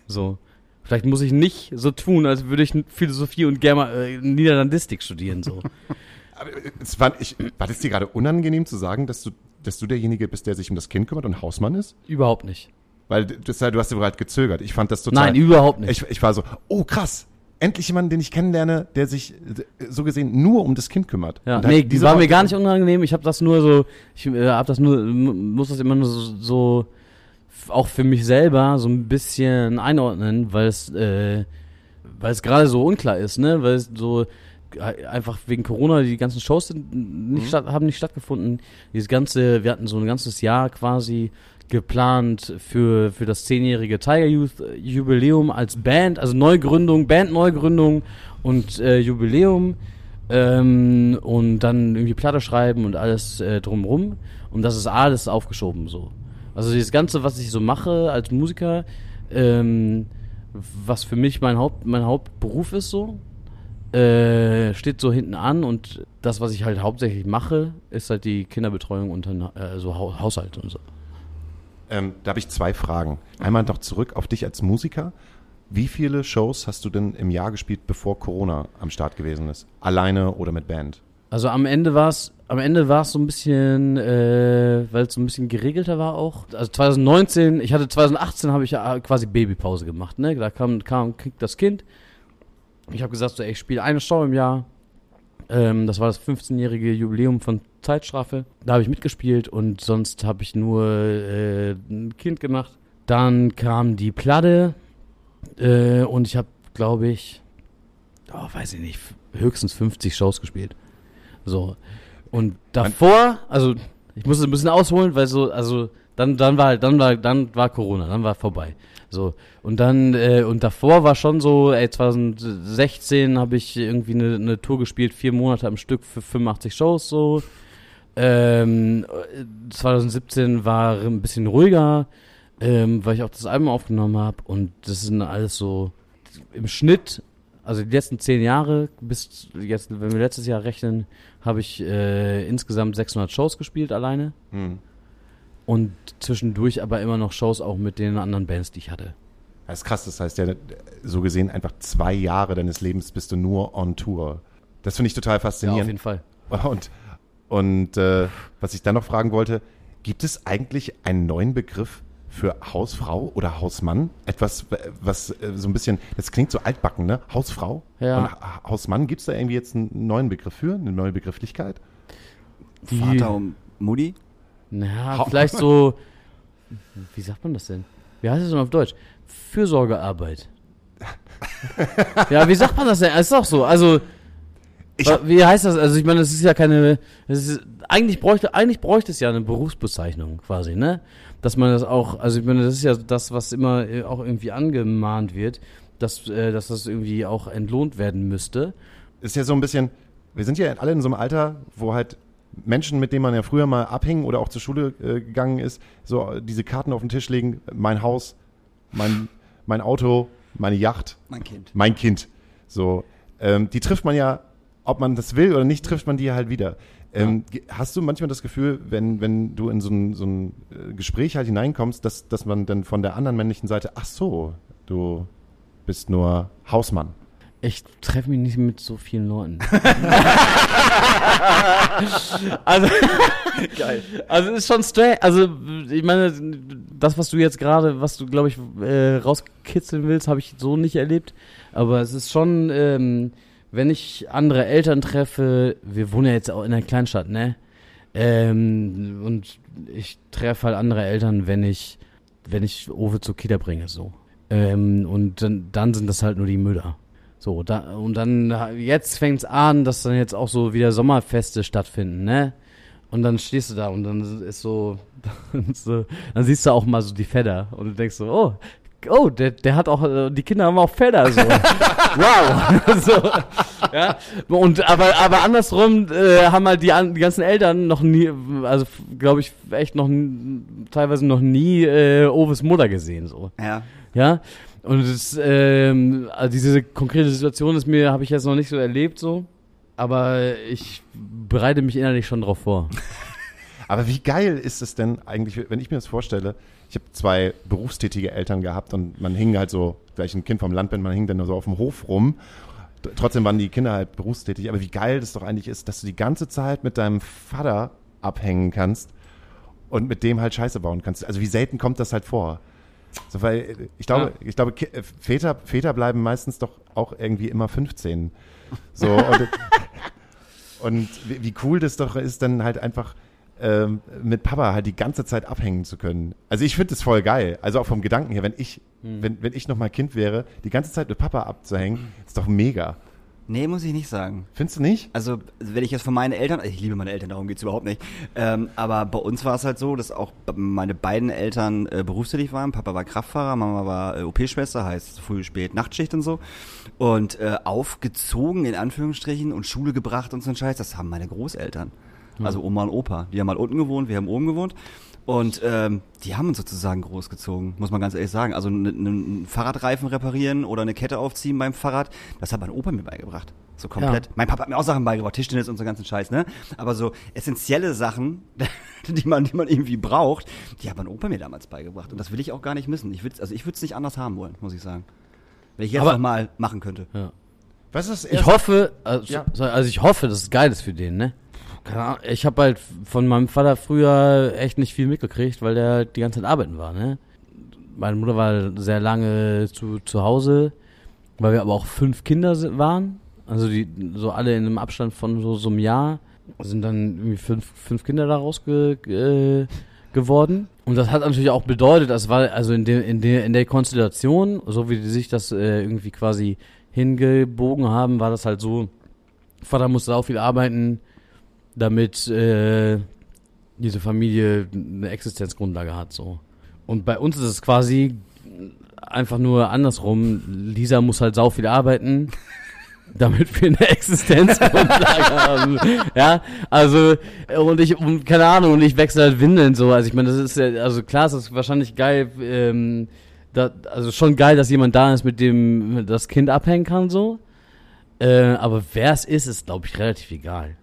So. Vielleicht muss ich nicht so tun, als würde ich Philosophie und Germa äh, Niederlandistik studieren. So. (laughs) Aber äh, es war, ich, war das dir gerade unangenehm zu sagen, dass du, dass du derjenige bist, der sich um das Kind kümmert und Hausmann ist? Überhaupt nicht. Weil das, du hast ja gerade gezögert. Ich fand das total. Nein, überhaupt nicht. Ich, ich war so, oh krass, endlich jemand, den ich kennenlerne, der sich äh, so gesehen nur um das Kind kümmert. Ja, nee, die war mir gar nicht unangenehm. Ich habe das nur so, ich äh, habe das nur, muss das immer nur so, so auch für mich selber so ein bisschen einordnen, weil es, äh, weil es gerade so unklar ist, ne, weil es so äh, einfach wegen Corona die ganzen Shows sind nicht statt, haben nicht stattgefunden. Dieses ganze, wir hatten so ein ganzes Jahr quasi geplant für für das zehnjährige Tiger Youth äh, Jubiläum als Band, also Neugründung, Band Neugründung und äh, Jubiläum ähm, und dann irgendwie Platte schreiben und alles äh, drumrum. Und das ist alles aufgeschoben so. Also das Ganze, was ich so mache als Musiker, ähm, was für mich mein Haupt, mein Hauptberuf ist so, äh, steht so hinten an und das, was ich halt hauptsächlich mache, ist halt die Kinderbetreuung und dann äh, so Hau- Haushalt und so. Ähm, da habe ich zwei Fragen. Einmal noch zurück auf dich als Musiker. Wie viele Shows hast du denn im Jahr gespielt, bevor Corona am Start gewesen ist? Alleine oder mit Band? Also am Ende war es, am Ende war es so ein bisschen, äh, weil es so ein bisschen geregelter war auch. Also 2019, ich hatte 2018 habe ich ja quasi Babypause gemacht, ne? Da kam, kam kriegt das Kind. Ich habe gesagt, so, ey, ich spiele eine Show im Jahr. Ähm, das war das 15-jährige Jubiläum von Zeitstrafe. Da habe ich mitgespielt und sonst habe ich nur äh, ein Kind gemacht. Dann kam die Platte äh, und ich habe, glaube ich, oh, weiß ich nicht, höchstens 50 Shows gespielt. So. Und davor, also ich muss es ein bisschen ausholen, weil so, also dann, dann war halt, dann war, dann war Corona, dann war vorbei. So. Und dann, äh, und davor war schon so, ey, 2016 habe ich irgendwie eine, eine Tour gespielt, vier Monate am Stück für 85 Shows so. Ähm, äh, 2017 war ein bisschen ruhiger, ähm, weil ich auch das Album aufgenommen habe und das sind alles so im Schnitt, also die letzten zehn Jahre bis jetzt, wenn wir letztes Jahr rechnen, habe ich äh, insgesamt 600 Shows gespielt alleine Hm. Und zwischendurch aber immer noch Shows auch mit den anderen Bands, die ich hatte. Das ist krass, das heißt ja, so gesehen einfach zwei Jahre deines Lebens bist du nur on Tour. Das finde ich total Ja, auf faszinierend. jeden Fall. (laughs) Und, und äh, was ich dann noch fragen wollte, gibt es eigentlich einen neuen Begriff für Hausfrau oder Hausmann? Etwas, was äh, so ein bisschen, das klingt so altbacken, ne? Hausfrau Ja. und Ha- Hausmann, gibt es da irgendwie jetzt einen neuen Begriff für, eine neue Begrifflichkeit? Die, Vater und Mutti? Na, Ha- vielleicht so, wie sagt man das denn? Wie heißt es denn auf Deutsch? Fürsorgearbeit. (laughs) ja, wie sagt man das denn? Ist doch so. Also, hab- wie heißt das? Also, ich meine, das ist ja keine. Das ist, eigentlich, bräuchte, eigentlich bräuchte es ja eine Berufsbezeichnung quasi, ne? Dass man das auch. Also, ich meine, das ist ja das, was immer äh, auch irgendwie angemahnt wird, dass, äh, dass das irgendwie auch entlohnt werden müsste. ist ja so ein bisschen, wir sind ja alle in so einem Alter, wo halt Menschen, mit denen man ja früher mal abhing oder auch zur Schule äh, gegangen ist, so diese Karten auf den Tisch legen, mein Haus, mein, mein Auto, meine Yacht, Mein Kind. mein Kind. So, ähm, die trifft man ja, ob man das will oder nicht, trifft man die halt wieder. Ähm, ge- Hast du manchmal das Gefühl, wenn, wenn du in so ein, so ein äh, Gespräch halt hineinkommst, dass, dass man dann von der anderen männlichen Seite, ach so, du bist nur Hausmann. Ich treffe mich nicht mit so vielen Leuten. (laughs) also, geil. Also es ist schon strange. Also ich meine, das, was du jetzt gerade, was du glaube ich äh, rauskitzeln willst, habe ich so nicht erlebt. Aber es ist schon, ähm, wenn ich andere Eltern treffe, wir wohnen ja jetzt auch in einer Kleinstadt, ne? Ähm, und ich treffe halt andere Eltern, wenn ich, wenn ich Owe zur Kita bringe, so. Ähm, und dann, dann sind das halt nur die Mütter. So, da, und dann, jetzt fängt's an, dass dann jetzt auch so wieder Sommerfeste stattfinden, ne? Und dann stehst du da und dann ist so, (laughs) dann, so, dann siehst du auch mal so die Fedder und du denkst so, oh, oh, der, der hat auch, äh, die Kinder haben auch Fedder, so. (laughs) wow. (laughs) so, ja. Und, aber, aber andersrum, äh, haben halt die, die ganzen Eltern noch nie, also, glaube ich, echt noch, teilweise noch nie, äh, Oves Mutter gesehen, so. Ja. Ja. Und es, ähm, also diese konkrete Situation ist mir, habe ich jetzt noch nicht so erlebt so. Aber ich bereite mich innerlich schon drauf vor. (laughs) Aber wie geil ist es denn eigentlich, wenn ich mir das vorstelle, ich habe zwei berufstätige Eltern gehabt und man hing halt so, da ich ein Kind vom Land bin, man hing dann so auf dem Hof rum. Trotzdem waren die Kinder halt berufstätig. Aber wie geil das doch eigentlich ist, dass du die ganze Zeit mit deinem Vater abhängen kannst und mit dem halt Scheiße bauen kannst. Also wie selten kommt das halt vor? So, weil äh, ich glaube, ich glaube, äh, Väter, Väter bleiben meistens doch auch irgendwie immer 15. So, (laughs) und, und wie, cool das doch ist, dann halt einfach ähm, mit Papa halt die ganze Zeit abhängen zu können. Also ich finde das voll geil. Also auch vom Gedanken her, wenn ich, wenn, wenn ich noch mal Kind wäre, die ganze Zeit mit Papa abzuhängen, ist doch mega. Nee, muss ich nicht sagen. Findest du nicht? Also, wenn ich jetzt von meinen Eltern, ich liebe meine Eltern, darum geht's überhaupt nicht. Ähm, aber bei uns war es halt so, dass auch meine beiden Eltern äh, berufstätig waren. Papa war Kraftfahrer, Mama war äh, OP-Schwester, heißt früh, spät, Nachtschicht und so. Und äh, aufgezogen, in Anführungsstrichen, und Schule gebracht und so ein Scheiß, das haben meine Großeltern. Also Oma und Opa. Die haben mal unten gewohnt, wir haben oben gewohnt. Und ähm, die haben uns sozusagen großgezogen, muss man ganz ehrlich sagen. Also einen Fahrradreifen reparieren oder eine Kette aufziehen beim Fahrrad, das hat mein Opa mir beigebracht. So komplett. Ja. Mein Papa hat mir auch Sachen beigebracht, Tischtennis und so ganzen Scheiß, ne? Aber so essentielle Sachen, (laughs) die man, die man irgendwie braucht, die hat mein Opa mir damals beigebracht. Und das will ich auch gar nicht missen. Ich würd, also ich würde es nicht anders haben wollen, muss ich sagen. Wenn ich jetzt Aber- noch mal machen könnte. Was ist das Ich hoffe, also, Ja. also ich hoffe, dass es geil ist für den, ne? Ahnung, ich habe halt von meinem Vater früher echt nicht viel mitgekriegt, weil der halt die ganze Zeit arbeiten war, ne? Meine Mutter war sehr lange zu, zu Hause, weil wir aber auch fünf Kinder waren. Also die so alle in einem Abstand von so, so einem Jahr sind dann irgendwie fünf, fünf Kinder daraus ge, äh, geworden. Und das hat natürlich auch bedeutet, das war also in der, in der, in der Konstellation, so wie die sich das äh, irgendwie quasi hingebogen haben, war das halt so, Vater musste auch viel arbeiten, damit äh, diese Familie eine Existenzgrundlage hat, so. Und bei uns ist es quasi einfach nur andersrum. Lisa muss halt sau viel arbeiten, (laughs) damit wir eine Existenzgrundlage (laughs) haben. Ja, also, und ich, und keine Ahnung, und ich wechsle halt Windeln so. Also ich meine, das ist ja, also klar, es ist wahrscheinlich geil, ähm, da, also schon geil, dass jemand da ist, mit dem das Kind abhängen kann, so. Äh, aber wer es ist, ist, glaube ich, relativ egal.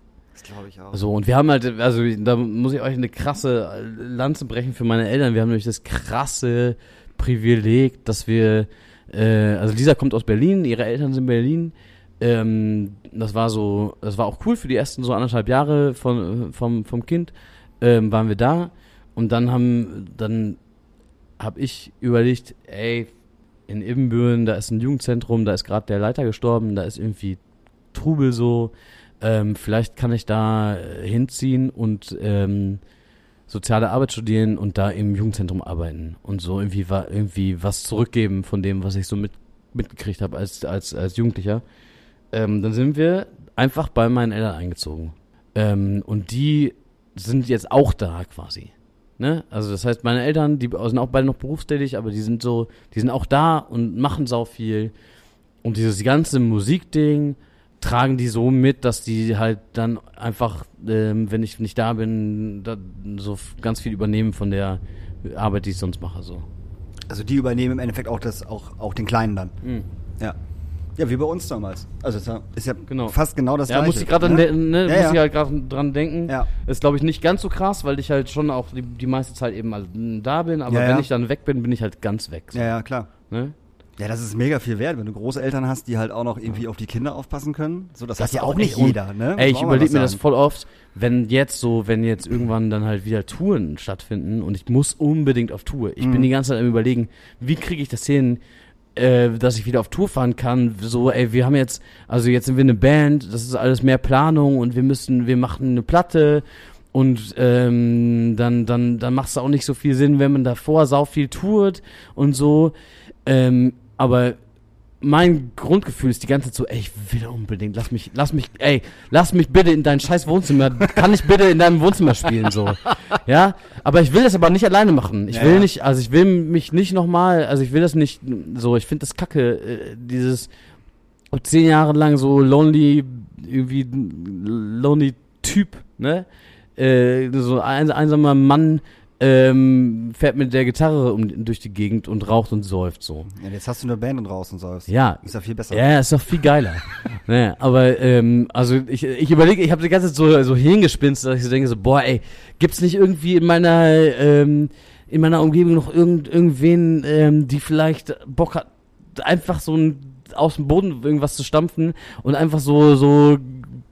Glaube ich auch. So, und wir haben halt, also da muss ich euch eine krasse Lanze brechen für meine Eltern. Wir haben nämlich das krasse Privileg, dass wir, äh, also Lisa kommt aus Berlin, ihre Eltern sind in Berlin. Ähm, das war so, das war auch cool für die ersten so anderthalb Jahre von, vom, vom Kind, ähm, waren wir da. Und dann haben, dann habe ich überlegt, ey, in Ibbenbüren, da ist ein Jugendzentrum, da ist gerade der Leiter gestorben, da ist irgendwie Trubel so. Ähm, vielleicht kann ich da äh, hinziehen und ähm, soziale Arbeit studieren und da im Jugendzentrum arbeiten und so irgendwie wa irgendwie was zurückgeben von dem, was ich so mit mitgekriegt habe als, als, als Jugendlicher. Ähm, dann sind wir einfach bei meinen Eltern eingezogen. Ähm, und die sind jetzt auch da quasi. Ne? Also das heißt, meine Eltern, die sind auch beide noch berufstätig, aber die sind so, die sind auch da und machen sau viel. Und dieses ganze Musikding tragen die so mit, dass die halt dann einfach, ähm, wenn ich nicht da bin, da, so ganz viel übernehmen von der Arbeit, die ich sonst mache. So. Also die übernehmen im Endeffekt auch das, auch, auch den Kleinen dann. Mhm. Ja. Ja, wie bei uns damals. Also es ist ja Genau. fast genau das Ja, gleiche. muss ich gerade ne? ne? Ja, muss ja. ich halt gerade dran denken. Ja. Ist glaube ich nicht ganz so krass, weil ich halt schon auch die, die meiste Zeit eben mal da bin, aber wenn ich dann weg bin, bin ich halt ganz weg. So, Ja, ja, klar. Ne? Ja, das ist mega viel wert, wenn du Großeltern hast, die halt auch noch irgendwie auf die Kinder aufpassen können. So, das, Das hat ja auch nicht jeder, ne? Muss Ey, ich überlege mir das voll oft, wenn jetzt so, wenn jetzt irgendwann dann halt wieder Touren stattfinden und ich muss unbedingt auf Tour. Ich Mhm. bin die ganze Zeit am überlegen, wie kriege ich das hin, äh, dass ich wieder auf Tour fahren kann. So, ey, wir haben jetzt, also jetzt sind wir eine Band, das ist alles mehr Planung und wir müssen, wir machen eine Platte und ähm, dann, dann, dann macht es auch nicht so viel Sinn, wenn man davor sau viel tourt und so. Ähm, aber mein Grundgefühl ist die ganze Zeit so, ey, ich will unbedingt, lass mich, lass mich, ey, lass mich bitte in dein scheiß Wohnzimmer, kann ich bitte in deinem Wohnzimmer spielen, so. (laughs) Ja, aber ich will das aber nicht alleine machen. Ich Ja, will ja. nicht, also ich will mich nicht nochmal, also ich will das nicht so, ich finde das kacke, äh, dieses zehn Jahre lang so lonely, irgendwie lonely Typ, ne? Äh, so ein einsamer Mann, ähm, fährt mit der Gitarre um, durch die Gegend und raucht und säuft so. Ja, jetzt hast du eine Band und draußen sollst. Ja, Ist ja viel besser. ja, ist doch viel geiler. (laughs) ne, aber ähm, also ich, ich überlege, ich habe die ganze Zeit so, so hingespinst, dass ich so denke so, boah, ey, gibt's nicht irgendwie in meiner ähm, in meiner Umgebung noch irgend, irgendwen, ähm, die vielleicht Bock hat, einfach so ein, aus dem Boden irgendwas zu stampfen und einfach so so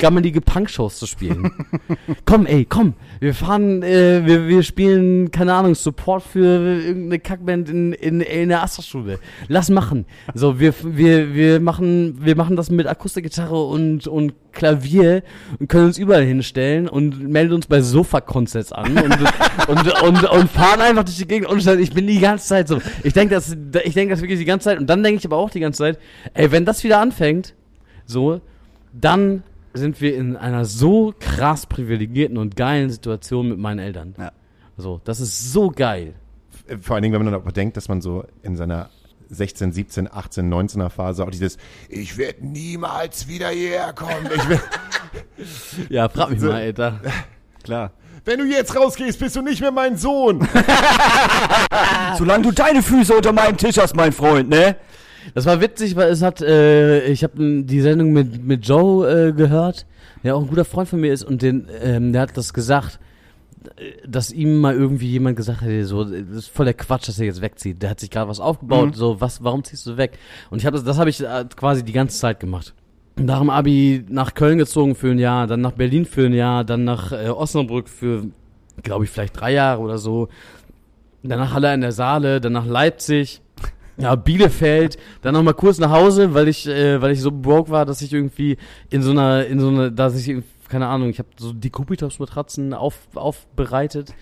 gammelige Punkshows zu spielen. (laughs) komm, ey, komm, wir fahren, äh, wir, wir spielen, keine Ahnung, Support für irgendeine Kackband in, in, in der Astra-Schule. Lass machen. So, wir, wir, wir machen, wir machen das mit Akustikgitarre und, und Klavier und können uns überall hinstellen und melden uns bei Sofa-Concerts an und, (laughs) und, und, und fahren einfach durch die Gegend und ich bin die ganze Zeit so. Ich denke das, ich denke das wirklich die ganze Zeit und dann denke ich aber auch die ganze Zeit, ey, wenn das wieder anfängt, so, dann sind wir in einer so krass privilegierten und geilen Situation mit meinen Eltern. Ja. So, das ist so geil. Vor allen Dingen, wenn man dann auch bedenkt, dass man so in seiner 16, 17, 18, 19er Phase auch dieses Ich werde niemals wieder hierher kommen. Ich (laughs) Ja, frag mich So. mal, Alter. (laughs) Klar. wenn du jetzt rausgehst, bist du nicht mehr mein Sohn. (laughs) Solange du deine Füße unter meinem Tisch hast, mein Freund, ne? Das war witzig, weil es hat, äh, ich habe die Sendung mit, mit Joe äh, gehört, der auch ein guter Freund von mir ist und den, ähm, der hat das gesagt, äh, dass ihm mal irgendwie jemand gesagt hat, so, das ist voll der Quatsch, dass er jetzt wegzieht. Der hat sich gerade was aufgebaut, Mhm. so, was, warum ziehst du weg? Und ich habe das, das habe ich äh, quasi die ganze Zeit gemacht. Nach dem Abi nach Köln gezogen für ein Jahr, dann nach Berlin für ein Jahr, dann nach äh, Osnabrück für, glaube ich, vielleicht drei Jahre oder so. Danach Halle an der Saale, dann nach Leipzig, ja, Bielefeld, dann noch mal kurz nach Hause, weil ich, äh, weil ich so broke war, dass ich irgendwie in so einer, in so einer, dass ich, keine Ahnung, ich habe so die Kubitos-Matratzen auf, aufbereitet.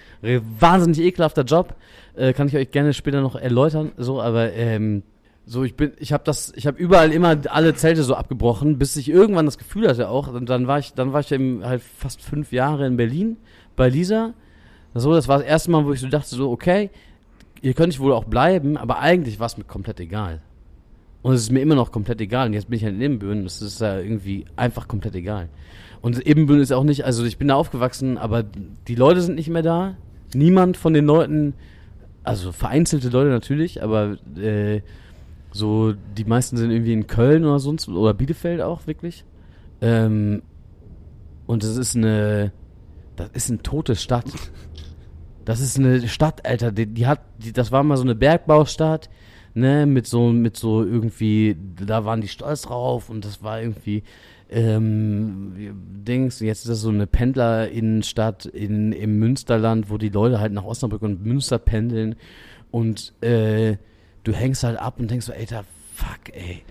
Wahnsinnig ekelhafter Job, äh, kann ich euch gerne später noch erläutern, so, aber ähm, so, ich bin, ich habe das, ich habe überall immer alle Zelte so abgebrochen, bis ich irgendwann das Gefühl hatte auch, und dann war ich, dann war ich eben halt fast fünf Jahre in Berlin bei Lisa. So, das war das erste Mal, wo ich so dachte, so, okay, ihr könnt wohl auch bleiben, aber eigentlich war es mir komplett egal. Und es ist mir immer noch komplett egal. Und jetzt bin ich halt in Ebenbüren, das ist ja irgendwie einfach komplett egal. Und Ebenbüren ist auch nicht, also ich bin da aufgewachsen, aber die Leute sind nicht mehr da. Niemand von den Leuten, also vereinzelte Leute natürlich, aber äh, so die meisten sind irgendwie in Köln oder sonst oder Bielefeld auch wirklich. Ähm, und es ist eine, das ist eine tote Stadt. Das ist eine Stadt, Alter, die, die hat, die, das war mal so eine Bergbaustadt, ne, mit so, mit so irgendwie, da waren die stolz drauf und das war irgendwie, ähm, Dings, jetzt ist das so eine Pendlerinnenstadt in, im Münsterland, wo die Leute halt nach Osnabrück und Münster pendeln und, äh, du hängst halt ab und denkst so, Alter, fuck, ey.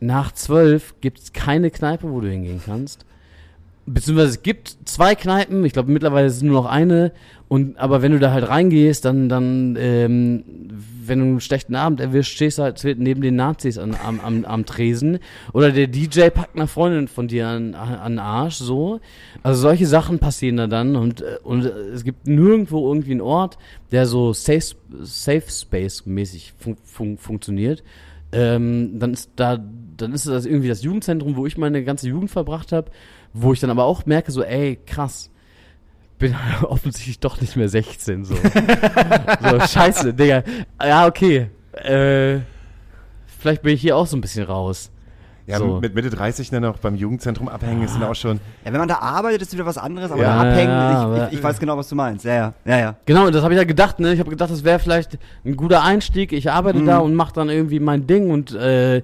Nach zwölf gibt's keine Kneipe, wo du hingehen kannst. Beziehungsweise es gibt zwei Kneipen, ich glaube mittlerweile ist es nur noch eine. Und aber wenn du da halt reingehst, dann, dann, ähm, wenn du einen schlechten Abend erwischst, stehst du halt neben den Nazis an, am, am, am Tresen. Oder der DJ packt eine Freundin von dir an, an Arsch, so. Also solche Sachen passieren da dann und, äh, und es gibt nirgendwo irgendwie einen Ort, der so Safe, Safe Space mäßig fun fun funktioniert. Ähm, dann ist da, dann ist das irgendwie das Jugendzentrum, wo ich meine ganze Jugend verbracht habe, wo ich dann aber auch merke, so, ey, krass, bin (laughs) offensichtlich doch nicht mehr 16, so. (laughs) so, scheiße, Digga. Ja, okay. Äh, vielleicht bin ich hier auch so ein bisschen raus. Ja, So. mit Mitte 30 dann noch beim Jugendzentrum abhängen ist dann auch schon. Ja, wenn man da arbeitet, ist wieder was anderes, aber Ja, da abhängen, ja, ich, aber- ich, ich weiß genau, was du meinst. Ja, ja, ja, ja. Genau, das habe ich ja gedacht, ne? Ich habe gedacht, das wäre vielleicht ein guter Einstieg. Ich arbeite Mhm. da und mache dann irgendwie mein Ding und äh,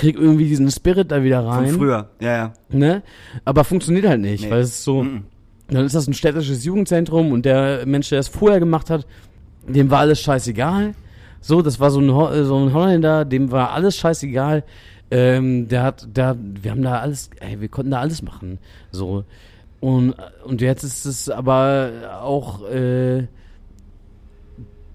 krieg irgendwie diesen Spirit da wieder Von rein. früher. Ja, ja. Ne? Aber funktioniert halt nicht, Nee. weil es ist so, Mhm. dann ist das ein städtisches Jugendzentrum und der Mensch, der es vorher gemacht hat, dem war alles scheißegal. So, das war so ein, Ho- so ein Holländer, dem war alles scheißegal. Ähm, der hat, der, wir haben da alles, ey, wir konnten da alles machen. So. Und, und jetzt ist es aber auch äh,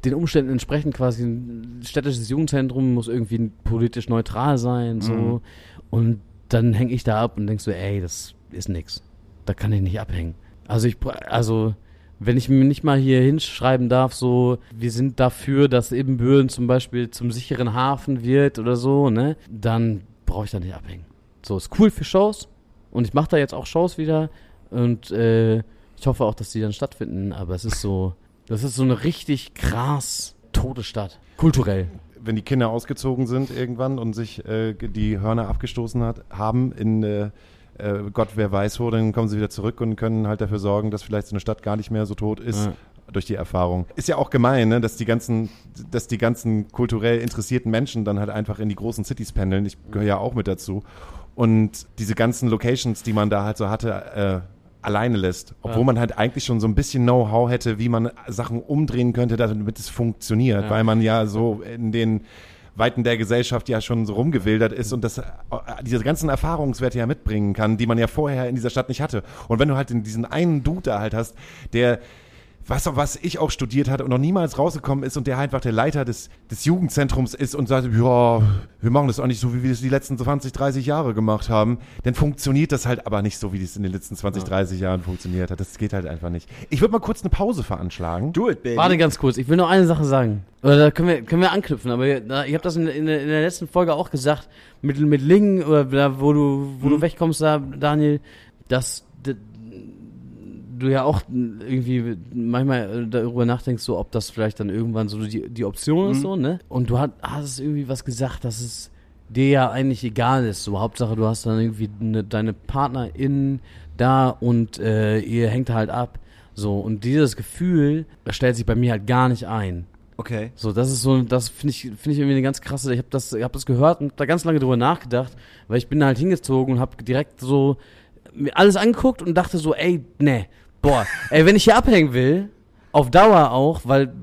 den Umständen entsprechend quasi ein städtisches Jugendzentrum muss irgendwie politisch neutral sein. So. Mhm. Und dann hänge ich da ab und denk so, ey, das ist nix. Da kann ich nicht abhängen. Also ich, also wenn ich mir nicht mal hier hinschreiben darf, so, wir sind dafür, dass Ebenbüren zum Beispiel zum sicheren Hafen wird oder so, ne, dann brauche ich da nicht abhängen. So, ist cool für Shows und ich mache da jetzt auch Shows wieder und äh, ich hoffe auch, dass die dann stattfinden, aber es ist so, das ist so eine richtig krass tote Stadt. Kulturell. wenn die Kinder ausgezogen sind irgendwann und sich äh, die Hörner abgestoßen hat, haben in äh, äh, Gott wer weiß wo, dann kommen sie wieder zurück und können halt dafür sorgen, dass vielleicht so eine Stadt gar nicht mehr so tot ist. Ja. Durch die Erfahrung. Ist ja auch gemein, ne? dass die ganzen, dass die ganzen kulturell interessierten Menschen dann halt einfach in die großen Cities pendeln. Ich gehöre ja auch mit dazu. Und diese ganzen Locations, die man da halt so hatte, äh, alleine lässt. Obwohl Ja. man halt eigentlich schon so ein bisschen Know-how hätte, wie man Sachen umdrehen könnte, damit es funktioniert. Ja. Weil man ja so in den Weiten der Gesellschaft ja schon so rumgewildert ist und das, äh, diese ganzen Erfahrungswerte ja mitbringen kann, die man ja vorher in dieser Stadt nicht hatte. Und wenn du halt in diesen einen Dude da halt hast, der was, was ich auch studiert hatte und noch niemals rausgekommen ist und der einfach der Leiter des, des Jugendzentrums ist und sagt, ja, wir machen das auch nicht so, wie wir es die letzten 20, 30 Jahre gemacht haben, dann funktioniert das halt aber nicht so, wie es in den letzten 20, 30 Jahren funktioniert hat. Das geht halt einfach nicht. Ich würde mal kurz eine Pause veranschlagen. Do it, baby. Warte ganz kurz, ich will noch eine Sache sagen. Oder da können wir, können wir anknüpfen, aber ich habe das in, in, der- in der letzten Folge auch gesagt, mit, mit Lingen, oder da, wo du, wo du wegkommst da, Daniel, dass du ja auch irgendwie manchmal äh, darüber nachdenkst, so ob das vielleicht dann irgendwann so die, die Option ist, Mhm. so, ne? Und du hat, hast irgendwie was gesagt, dass es dir ja eigentlich egal ist. So, Hauptsache, du hast dann irgendwie ne, deine PartnerInnen da und äh, ihr hängt halt ab. So, und dieses Gefühl, das stellt sich bei mir halt gar nicht ein. Okay. So, das ist so, das finde ich, finde ich irgendwie eine ganz krasse. Ich habe das, ich habe das gehört und da ganz lange drüber nachgedacht, weil ich bin da halt hingezogen und habe direkt so mir alles angeguckt und dachte so, ey, nee, boah, ey, wenn ich hier abhängen will, auf Dauer auch, weil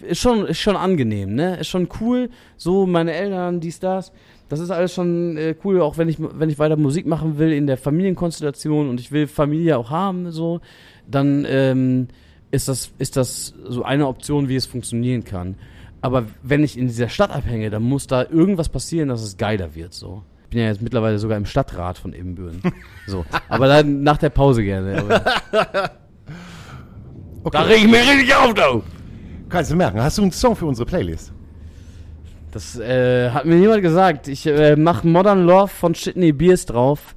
ist schon, ist schon angenehm, ne, ist schon cool. So meine Eltern, dies, das, das ist alles schon äh, cool, auch wenn ich, wenn ich weiter Musik machen will in der Familienkonstellation und ich will Familie auch haben, so, dann ähm, ist das, ist das so eine Option, wie es funktionieren kann. Aber wenn ich in dieser Stadt abhänge, dann muss da irgendwas passieren, dass es geiler wird, so. Ich bin ja jetzt mittlerweile sogar im Stadtrat von Ebenbüren. So. (laughs) Aber dann nach der Pause gerne. Aber Da reg ich mich richtig auf, du! Kannst du merken, hast du einen Song für unsere Playlist? Das äh, hat mir niemand gesagt. Ich äh, mach Modern Love von Shitney Beers drauf.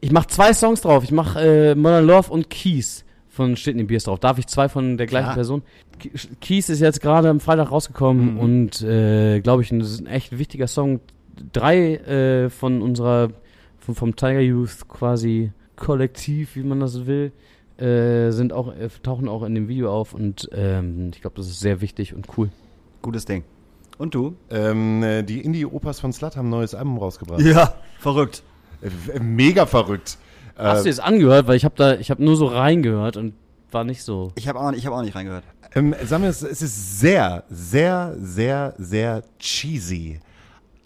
Ich mach zwei Songs drauf. Ich mach äh, Modern Love und Keys von Shitney Beers drauf. Darf ich zwei von der gleichen Klar. Person? Ke- Keys ist jetzt gerade am Freitag rausgekommen Mhm. und äh, glaube ich, das ist ein echt wichtiger Song. Drei äh, von unserer, von, vom Tiger Youth quasi Kollektiv, wie man das will, äh, sind auch, äh, tauchen auch in dem Video auf und ähm, ich glaube, das ist sehr wichtig und cool. Gutes Ding. Und du? Ähm, äh, die Indie-Opas von Slut haben ein neues Album rausgebracht. Ja. Verrückt. Mega verrückt. Hast du jetzt angehört? Weil ich habe da, ich habe nur so reingehört und war nicht so. Ich habe auch, ich hab auch nicht reingehört. ähm, sagen wir, es, es ist sehr, sehr, sehr, sehr cheesy.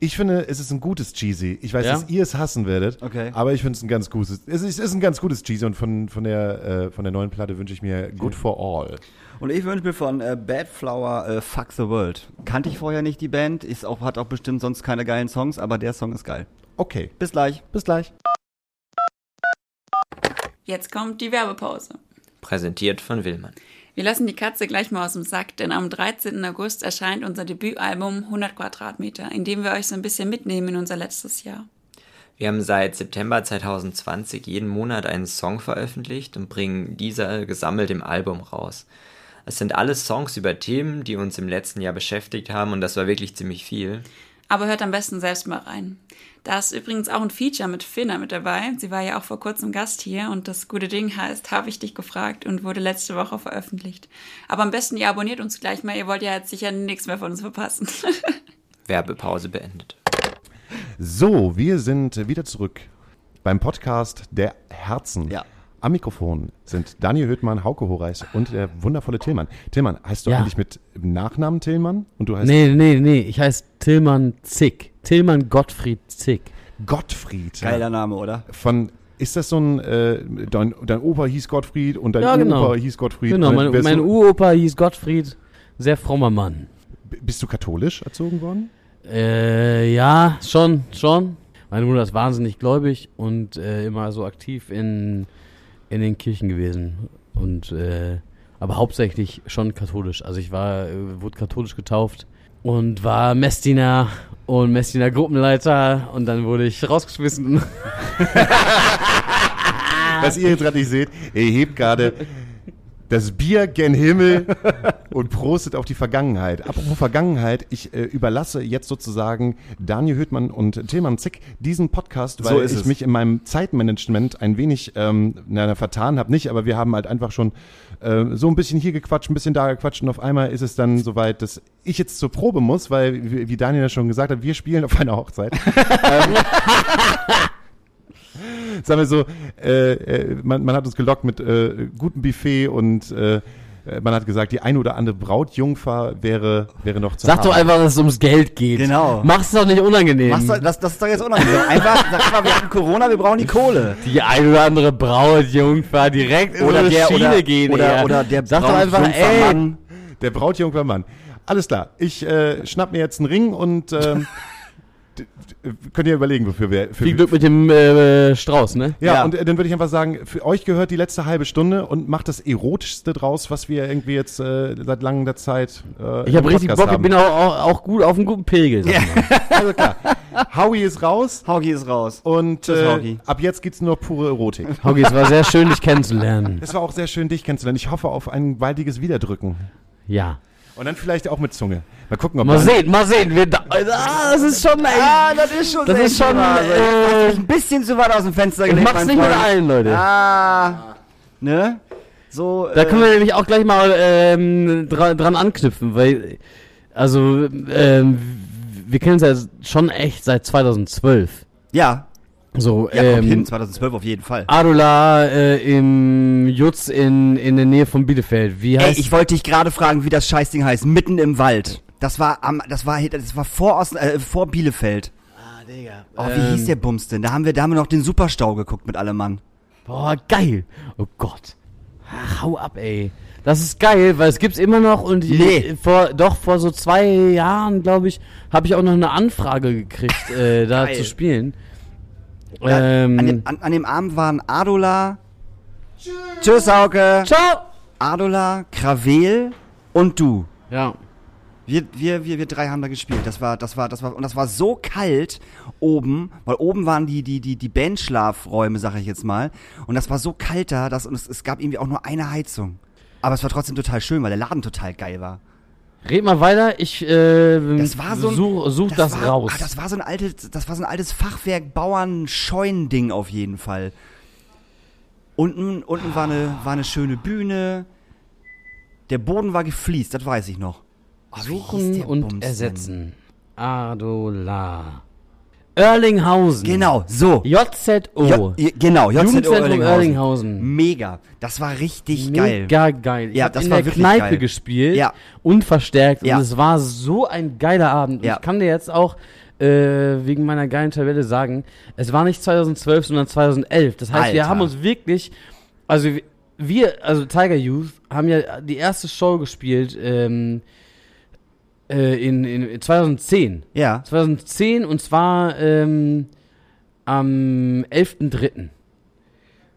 Ich finde, es ist ein gutes Cheesy. Ich weiß, Ja? dass ihr es hassen werdet, Okay. aber ich finde es ein ganz gutes. Es ist, es ist ein ganz gutes Cheesy und von, von, der, äh, von der neuen Platte wünsche ich mir Good for All. Und ich wünsche mir von äh, Bad Flower äh, Fuck the World. Kannte ich vorher nicht die Band, ist auch, hat auch bestimmt sonst keine geilen Songs, aber der Song ist geil. Okay, Bis gleich. bis gleich. Jetzt kommt die Werbepause. Präsentiert von Willmann. Wir lassen die Katze gleich mal aus dem Sack, denn am 13. August erscheint unser Debütalbum 100 Quadratmeter, in dem wir euch so ein bisschen mitnehmen in unser letztes Jahr. Wir haben seit September 2020 jeden Monat einen Song veröffentlicht und bringen dieser gesammelt im Album raus. Es sind alles Songs über Themen, die uns im letzten Jahr beschäftigt haben und das war wirklich ziemlich viel. Aber hört am besten selbst mal rein. Da ist übrigens auch ein Feature mit Finna mit dabei. Sie war ja auch vor kurzem Gast hier und das gute Ding heißt Habe ich dich gefragt und wurde letzte Woche veröffentlicht. Aber am besten ihr abonniert uns gleich mal, ihr wollt ja jetzt sicher nichts mehr von uns verpassen. (laughs) Werbepause beendet. So, wir sind wieder zurück beim Podcast der Herzen. Ja. Am Mikrofon sind Daniel Höhtmann, Hauke Horeis und der wundervolle Tillmann. Tillmann, heißt du Ja. eigentlich mit Nachnamen Tillmann? Und du heißt Nee, nee, nee, ich heiße Tillmann Zick. Tillmann Gottfried Zick. Gottfried. Geiler Name, oder? Von, ist das so ein, äh, dein, dein Opa hieß Gottfried und dein Ja, genau. Opa hieß Gottfried? Genau, Und mein, mein Uropa hieß Gottfried, sehr frommer Mann. Bist du katholisch erzogen worden? Äh, ja, schon, schon. Meine Mutter ist wahnsinnig gläubig und äh, immer so aktiv in, in den Kirchen gewesen. Und, äh, aber hauptsächlich schon katholisch. Also ich war, äh, wurde katholisch getauft und war Messdiener und Messdiener Gruppenleiter und dann wurde ich rausgeschmissen. (laughs) Was ihr jetzt gerade nicht seht, er hebt gerade das Bier gen Himmel und prostet auf die Vergangenheit. Apropos Vergangenheit, ich äh, überlasse jetzt sozusagen Daniel Hüttmann und Tilman Zick diesen Podcast, weil So ist ich es. mich in meinem Zeitmanagement ein wenig ähm, na, vertan habe. Nicht, aber wir haben halt einfach schon äh, so ein bisschen hier gequatscht, ein bisschen da gequatscht und auf einmal ist es dann soweit, dass ich jetzt zur Probe muss, weil, wie wie Daniel ja schon gesagt hat, wir spielen auf einer Hochzeit. (laughs) sagen wir so, äh, äh, man, man hat uns gelockt mit äh, gutem Buffet und äh, äh, man hat gesagt, die eine oder andere Brautjungfer wäre, wäre noch zu Sag doch haben. einfach, dass es ums Geld geht. Genau. Mach's doch nicht unangenehm. Mach's doch, das, das ist doch jetzt unangenehm. Einfach, sag einfach, wir haben Corona, wir brauchen die Kohle. die ein oder andere Brautjungfer direkt Oder eine der, Schiene oder, gehen. oder, eher. oder der Sag doch einfach, ey, Brautjungfermann. Der Brautjungfer Mann. Alles klar, ich äh, schnapp mir jetzt einen Ring und ähm, könnt ihr überlegen, wofür wir... Für, viel Glück mit dem äh, Strauß, ne? Ja, Ja. und äh, dann würde ich einfach sagen, für euch gehört die letzte halbe Stunde und macht das Erotischste draus, was wir irgendwie jetzt äh, seit langer Zeit äh, Ich im habe richtig Bock, ich bin auch, auch, auch gut auf einem guten Pegel. Sag mal. (laughs) Also klar, Howie ist raus Hauki ist raus. und äh, ab jetzt geht's nur noch pure Erotik. Hauki, es war sehr schön, dich kennenzulernen. Es war auch sehr schön, dich kennenzulernen. Ich hoffe auf ein baldiges Wiederdrücken. Ja. Und dann vielleicht auch mit Zunge. Mal gucken, ob Mal sehen, mal sehen. Wir da, ah, das ist schon Ah, das ist schon Das ist schon, also, äh, ein bisschen zu weit aus dem Fenster Ich gelegt, mach's mein nicht mit Freund. allen, Leute. Ah, ne? So, Da äh, können wir nämlich auch gleich mal ähm, dra dran anknüpfen, weil, also, ähm, wir kennen uns ja schon echt seit 2012. ja, So, ja, kommt ähm, hin, 2012 auf jeden Fall. Adola äh, im Jutz in, in der Nähe von Bielefeld. Wie Ey, heißt ich wollte dich gerade fragen, wie das Scheißding heißt, mitten im Wald. Das war am, das war, das war vor, Osten, äh, vor Bielefeld. Ah, Digga. Oh, wie hieß der Bums denn? Da haben wir, da haben wir noch den Superstau geguckt mit allem Mann. Boah, geil. Oh Gott. Ach, hau ab, ey. Das ist geil, weil es gibt's immer noch und Nee. vor doch vor so zwei Jahren, glaube ich, habe ich auch noch eine Anfrage gekriegt, äh, da Geil. zu spielen. Ähm, an, dem, an, an dem Abend waren Adola. Tschüss, Hauke. ciao. Adola, Kravel und du. Ja. Wir, wir, wir, wir drei haben da gespielt. Das war, das war, das war, und das war so kalt oben, weil oben waren die, die, die, die Bandschlafräume, sag ich jetzt mal. Und das war so kalt da, dass, und es, es gab irgendwie auch nur eine Heizung. Aber es war trotzdem total schön, weil der Laden total geil war. Red mal weiter, ich äh, Das war so ein, such, such das, war, raus. Ah, das war so ein altes, das war so ein altes Fachwerk Bauern Scheunending auf jeden Fall. Unten, unten war eine, war eine schöne Bühne. Der Boden war gefliest, das weiß ich noch. Oh, wie hieß Suchen und Bums denn? ersetzen. Adola. Erlinghausen. Genau, so. JZO. J genau, JZO Jugendzentrum Erlinghausen. Mega. Das war richtig geil. Mega geil. Ich Ja, hab das in war der wirklich Kneipe geil. gespielt. Ja. Und verstärkt. Ja. Und es war so ein geiler Abend. Und Ja. Ich kann dir jetzt auch äh, wegen meiner geilen Tabelle sagen, es war nicht 2012, sondern 2011. Das heißt, wir Alter. haben uns wirklich, also wir, also Tiger Youth, haben ja die erste Show gespielt ähm, äh, in, in 2010. Ja. 2010 und zwar ähm, am 11.3.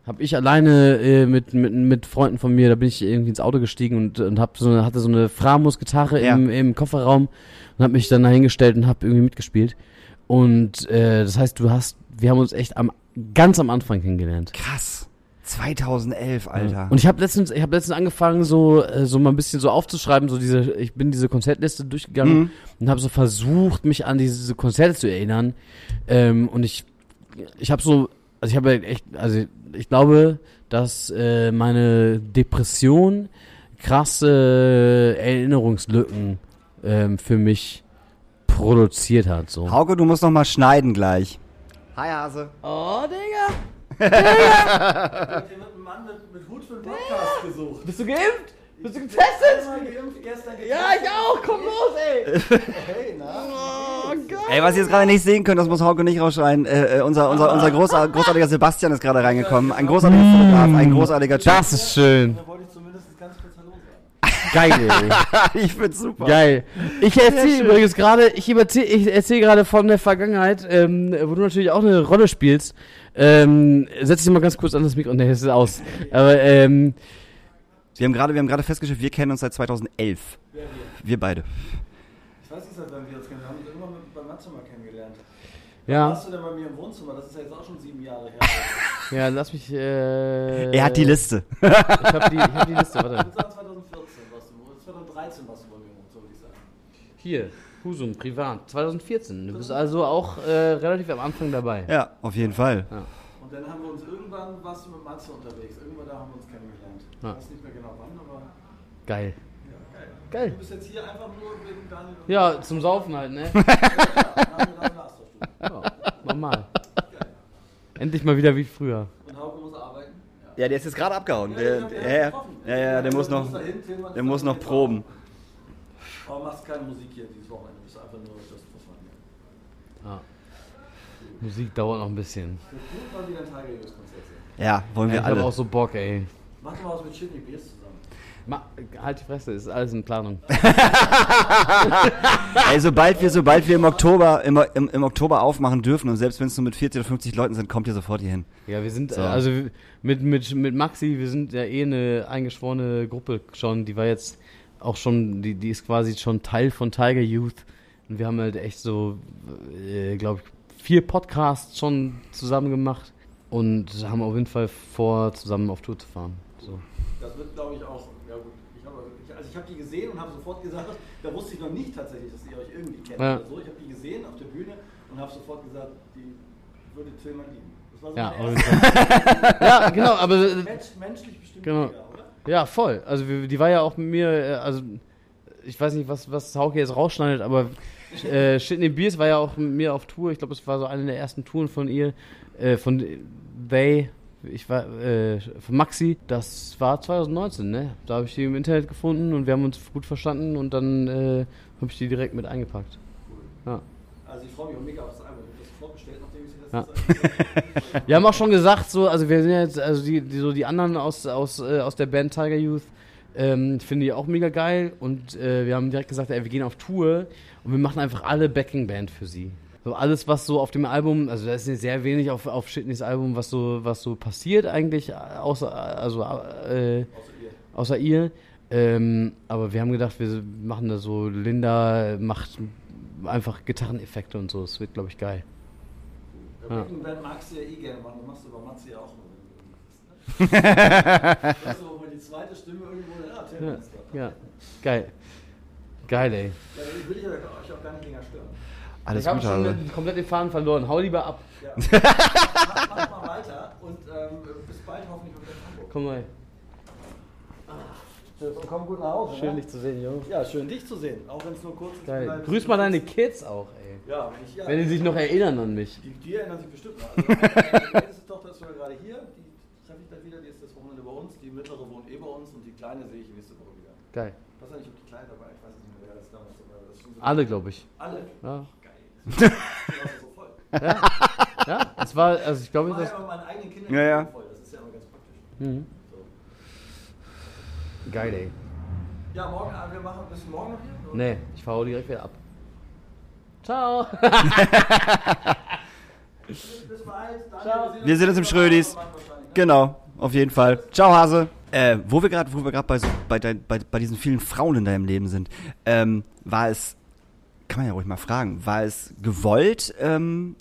Habe ich alleine äh, mit, mit, mit Freunden von mir, da bin ich irgendwie ins Auto gestiegen und, und hab so eine, hatte so eine Framus-Gitarre Ja. im, im Kofferraum und habe mich dann dahingestellt und habe irgendwie mitgespielt. Und äh, das heißt, du hast, wir haben uns echt am, ganz am Anfang kennengelernt. Krass. 2011, Alter. Und ich habe letztens, ich habe letztens angefangen, so, äh, so mal ein bisschen so aufzuschreiben, so diese, ich bin diese Konzertliste durchgegangen Mhm. und habe so versucht, mich an diese Konzerte zu erinnern. Ähm, und ich, ich habe so, also ich habe echt, also ich glaube, dass äh, meine Depression krasse Erinnerungslücken ähm, für mich produziert hat. So. Hauke, du musst noch mal schneiden gleich. Hi, Hase. Oh, Digga. Hier wird ein Mann mit, mit Hut für den Podcast gesucht. Bist du geimpft? Bist du getestet? Einmal geimpft, gestern getestet. Ja, ich auch. Komm los, ey. Hey, na? Oh, geil. Ey, was ihr jetzt gerade nicht sehen könnt, das muss Hauke nicht rausschreien. Äh, äh, unser unser, unser großar, großartiger Sebastian ist gerade reingekommen. Ein großartiger Fotograf, ein großartiger Typ. Das ist schön. Da wollte ich zumindest ganz kurz Hallo sagen. Geil, ey. (laughs) ich find's super. Geil. Ich erzähle übrigens gerade, ich erzähle ich erzähl gerade von der Vergangenheit, ähm, wo du natürlich auch eine Rolle spielst. Ähm, setz dich mal ganz kurz an das Mikro. Nee, das ist aus. Aber, ähm, Wir haben gerade wir haben gerade festgestellt, wir kennen uns seit 2011. Wir beide. Ich weiß nicht, seit wann wir uns kennen. Wir haben uns irgendwann mit, beim Mathe mal kennengelernt. ja, Warst du denn bei mir im Wohnzimmer? Das ist ja jetzt auch schon sieben Jahre her. (laughs) ja, lass mich, äh, Er hat die Liste. (laughs) Ich hab die, ich hab die Liste, warte. Ich würde sagen 2014 warst du, 2013 warst du bei mir im Wohnzimmer, würde ich sagen. Hier, Husum, privat, 2014. Du bist also auch äh, relativ am Anfang dabei. Ja, auf jeden Fall. Und dann haben wir uns irgendwann, warst du mit Matze unterwegs. Irgendwann da haben wir uns kennengelernt. Ich Ja. weiß nicht mehr genau wann, aber Geil. ja, geil. Geil. Du bist jetzt hier einfach nur wegen Daniel und Ja, zum Saufen halt, ne? (laughs) Ja, normal. Endlich mal wieder wie früher. Und Hauke muss arbeiten. Ja, der ist jetzt gerade abgehauen. Ja, Der, ja, ja, getroffen. ja, ja, der muss noch, der muss noch proben. Aber du machst keine Musik hier dieses Wochenende. Du bist einfach nur das was man hier. Musik dauert noch ein bisschen. Mal wieder ein Tiger Konzert sehen. Ja, wollen Ja, wir ich habe alle. auch so Bock, ey. Mach doch mal was mit Shitney Beers zusammen. Ma halt die Fresse, ist alles in Planung. (laughs) (laughs) Ey, sobald wir, sobald wir im Oktober, im, im, im Oktober aufmachen dürfen und selbst wenn es nur mit 40 oder 50 Leuten sind, kommt ihr sofort hier hin. Ja, wir sind, So. also mit, mit, mit Maxi, wir sind ja eh eine eingeschworene Gruppe schon. Die war jetzt auch schon, die, die ist quasi schon Teil von Tiger Youth. Und wir haben halt echt so, äh, glaube ich, vier Podcasts schon zusammen gemacht. Und haben auf jeden Fall vor, zusammen auf Tour zu fahren. So. Das wird, glaube ich, auch. Ja, gut. Ich habe, ich, also ich habe die gesehen und habe sofort gesagt, da wusste ich noch nicht tatsächlich, dass ihr euch irgendwie kennt Ja. oder so. Ich habe die gesehen auf der Bühne und habe sofort gesagt, die würde Tillmann lieben. Das war so Ja, (laughs) ja, genau, aber äh, Mensch, menschlich bestimmt Genau. mega, oder? Ja, voll. Also die war ja auch mit mir, äh, also ich weiß nicht, was, was Hauke jetzt rausschneidet, aber äh, Shitney Beers war ja auch mit mir auf Tour. Ich glaube, es war so eine der ersten Touren von ihr, äh, von They, ich war, äh, von Maxi. Das war 2019, ne? Da habe ich die im Internet gefunden und wir haben uns gut verstanden und dann äh, habe ich die direkt mit eingepackt. Ja. Also ich freue mich auch mega auf das Album. Ich habe das vorbestellt, nachdem ich sie Ja. (laughs) Wir haben auch schon gesagt, so, also wir sind jetzt, also die, die so die anderen aus, aus, äh, aus der Band Tiger Youth, ähm, finde ich auch mega geil. Und äh, wir haben direkt gesagt, ey, wir gehen auf Tour und wir machen einfach alle Backing-Band für sie. So alles, was so auf dem Album, also da ist ja sehr wenig auf, auf Shitneys Album, was so, was so passiert eigentlich, außer, also, äh, außer ihr. Ähm, aber wir haben gedacht, wir machen da so, Linda macht einfach Gitarreneffekte und so. Das wird, glaube ich, geil. Der Ja. Band magst du ja eh gerne machen. Du machst aber Matze ja auch nur. wenn du ne? (laughs) Das ist aber mal die zweite Stimme irgendwo. Ja, Tillmann ist da. Ja, geil. Geil, ey. Ja, dann will ich euch auch gar nicht länger stören. Alles ich habe schon den- komplett den Faden verloren. Hau lieber ab. Ja. (laughs) mach, mach mal weiter und ähm, bis bald hoffentlich wieder in Hamburg. Komm mal. Komm gut nach Hause. Schön ne? dich zu sehen, Jungs. Ja, schön dich zu sehen, auch wenn es nur kurz ist. Grüß mal deine Kids auch, ey. Ja, wenn ich ja. Wenn die sich noch erinnern an mich. Die, die erinnern sich bestimmt noch. Also, meine älteste Tochter ist sogar gerade hier, die treffe ich dann wieder, die ist das Wochenende bei uns, die mittlere wohnt eh bei uns und die kleine sehe ich nächste Woche wieder. Geil. Ich weiß nicht, ob die kleine dabei ist, ich weiß nicht mehr, wer das damals dabei war. Das ist schon so Alle, glaube ich. Alle? Ja. Geil. Das (laughs) so voll. ja, es war, also ich glaube, Ich mache das. ja immer meine eigenen Kinder Ja, ja. voll, das ist ja immer ganz praktisch. Mhm. So. Geil, ey. Ja, morgen, äh, wir machen, bist du morgen noch hier? oder? Nee, ich fahre direkt wieder ab. Ciao. Wir sehen uns im Schrödis. Genau, auf jeden Fall. Ciao, Hase. Äh, wo wir gerade, wo wir gerade bei, so, bei, bei, bei diesen vielen Frauen in deinem Leben sind, ähm, war es, kann man ja ruhig mal fragen, war es gewollt, ähm,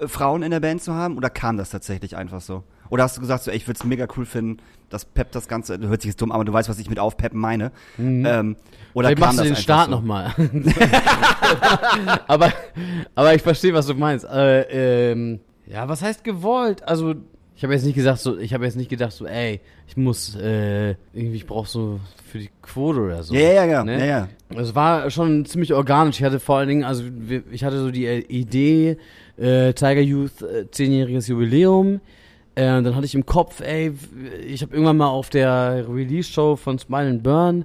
äh, Frauen in der Band zu haben oder kam das tatsächlich einfach so? Oder hast du gesagt, so, ey, ich würde es mega cool finden, dass Pep das Ganze, du hört sich jetzt dumm, aber du weißt, was ich mit aufpeppen meine. Ähm, oder Vielleicht machst du den Start so? nochmal. (laughs) aber, aber ich verstehe, was du meinst. Äh, ähm, ja, was heißt gewollt? Also, ich habe jetzt nicht gesagt, so, ich habe jetzt nicht gedacht, so, ey, ich muss, äh, irgendwie, ich brauche so für die Quote oder so. Ja, ja, ja, Ne? ja, ja. Es war schon ziemlich organisch. Ich hatte vor allen Dingen, also ich hatte so die Idee, äh, Tiger Youth äh, zehnjähriges Jubiläum. Äh, dann hatte ich im Kopf, ey, ich habe irgendwann mal auf der Release-Show von Smile and Burn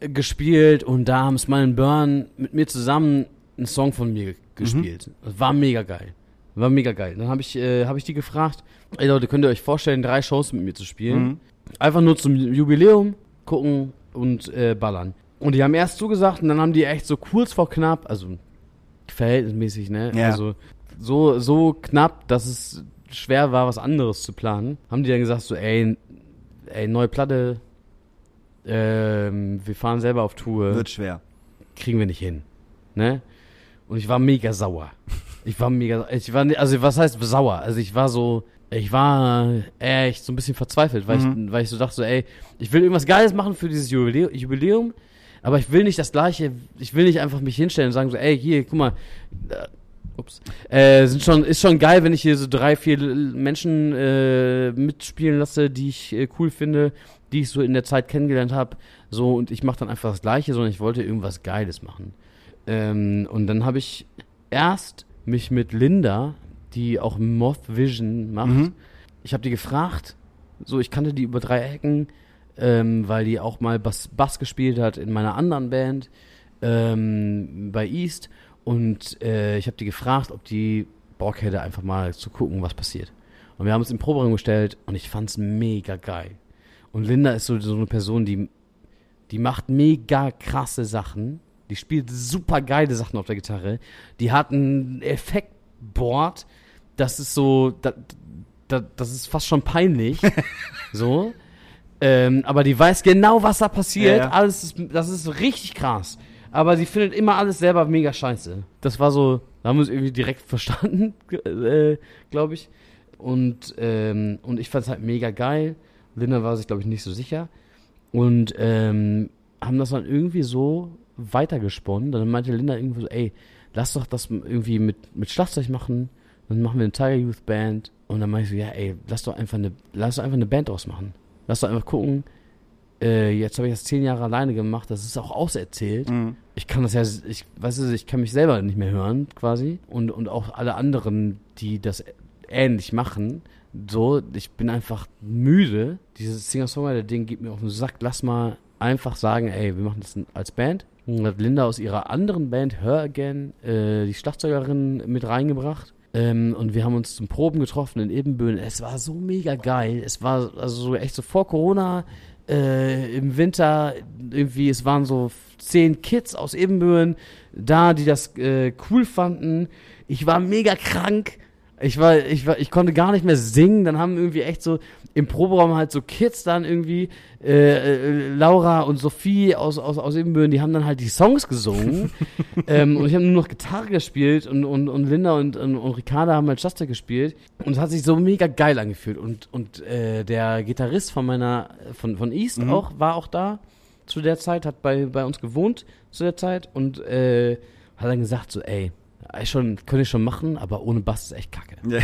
äh, gespielt und da haben Smile and Burn mit mir zusammen einen Song von mir ge- gespielt. Das war mega geil. War mega geil. Dann habe ich, äh, hab ich die gefragt, ey Leute, könnt ihr euch vorstellen, drei Shows mit mir zu spielen? Mhm. Einfach nur zum Jubiläum gucken und äh, ballern. Und die haben erst zugesagt und dann haben die echt so kurz vor knapp, also verhältnismäßig, ne? Ja. Also so, so knapp, dass es schwer war, was anderes zu planen, haben die dann gesagt so, ey, ey, neue Platte, ähm, wir fahren selber auf Tour Wird schwer. kriegen wir nicht hin. Ne? Und ich war mega sauer. Ich war mega, ich war, also was heißt sauer? Also ich war so, ich war echt so ein bisschen verzweifelt, weil, Mhm. ich, weil ich so dachte so, ey, ich will irgendwas Geiles machen für dieses Jubiläum, Jubiläum, aber ich will nicht das Gleiche, ich will nicht einfach mich hinstellen und sagen so, ey, hier, guck mal, ups, äh, sind schon, ist schon geil, wenn ich hier so drei, vier Menschen äh, mitspielen lasse, die ich äh, cool finde, die ich so in der Zeit kennengelernt habe, so und ich mache dann einfach das Gleiche, sondern ich wollte irgendwas Geiles machen. Ähm, und dann habe ich erst mich mit Linda, die auch Moth Vision macht, Mhm. ich habe die gefragt, so ich kannte die über drei Ecken, ähm, weil die auch mal Bass, Bass gespielt hat in meiner anderen Band ähm, bei East und äh, ich habe die gefragt, ob die Bock hätte, einfach mal zu gucken, was passiert. Und wir haben uns im Proberaum gestellt und ich fand's mega geil. Und Linda ist so, so eine Person, die, die macht mega krasse Sachen. Die spielt super geile Sachen auf der Gitarre. Die hat ein Effektboard, das ist so, das, das, das ist fast schon peinlich. (laughs) so. Ähm, aber die weiß genau, was da passiert. Ja, ja. Alles ist, das ist richtig krass. Aber sie findet immer alles selber mega scheiße. Das war so, da haben wir es irgendwie direkt (laughs) verstanden, äh, glaube ich. Und, ähm, und ich fand es halt mega geil. Linda war sich, glaube ich, nicht so sicher. Und ähm, haben das dann irgendwie so weitergesponnen. Dann meinte Linda irgendwie so, ey, lass doch das irgendwie mit, mit Schlagzeug machen. Dann machen wir eine Tiger Youth Band. Und dann meinte ich so, ja, ey, lass doch einfach eine, lass doch einfach eine Band draus machen. Lass doch einfach gucken. Äh, jetzt habe ich das zehn Jahre alleine gemacht. Das ist auch auserzählt. Mhm. Ich kann das ja, ich weiß es, ich kann mich selber nicht mehr hören, quasi. Und, und auch alle anderen, die das ähnlich machen. So, ich bin einfach müde. Dieses Singer-Songwriter-Ding geht mir auf den Sack. Lass mal einfach sagen, ey, wir machen das als Band. Und hat Linda aus ihrer anderen Band, Her Again, äh, die Schlagzeugerin mit reingebracht. Ähm, und wir haben uns zum Proben getroffen in Ebenbüren. Es war so mega geil. Es war also so echt so vor Corona, äh, im Winter irgendwie, es waren so zehn Kids aus Ebenbüren da, die das äh, cool fanden. Ich war mega krank. Ich war, ich war, ich konnte gar nicht mehr singen. Dann haben irgendwie echt so im Proberaum halt so Kids dann irgendwie, äh, äh, Laura und Sophie aus, aus, aus Ebenbüren, die haben dann halt die Songs gesungen. (laughs) ähm, und ich habe nur noch Gitarre gespielt und, und, und Linda und, und, und Ricarda haben halt Schlagzeug gespielt. Und es hat sich so mega geil angefühlt. Und, und äh, der Gitarrist von meiner, von, von East auch, war auch da zu der Zeit, hat bei, bei uns gewohnt zu der Zeit und äh, hat dann gesagt so, ey, ey, schon, könnte ich schon machen, aber ohne Bass ist echt kacke. Ja.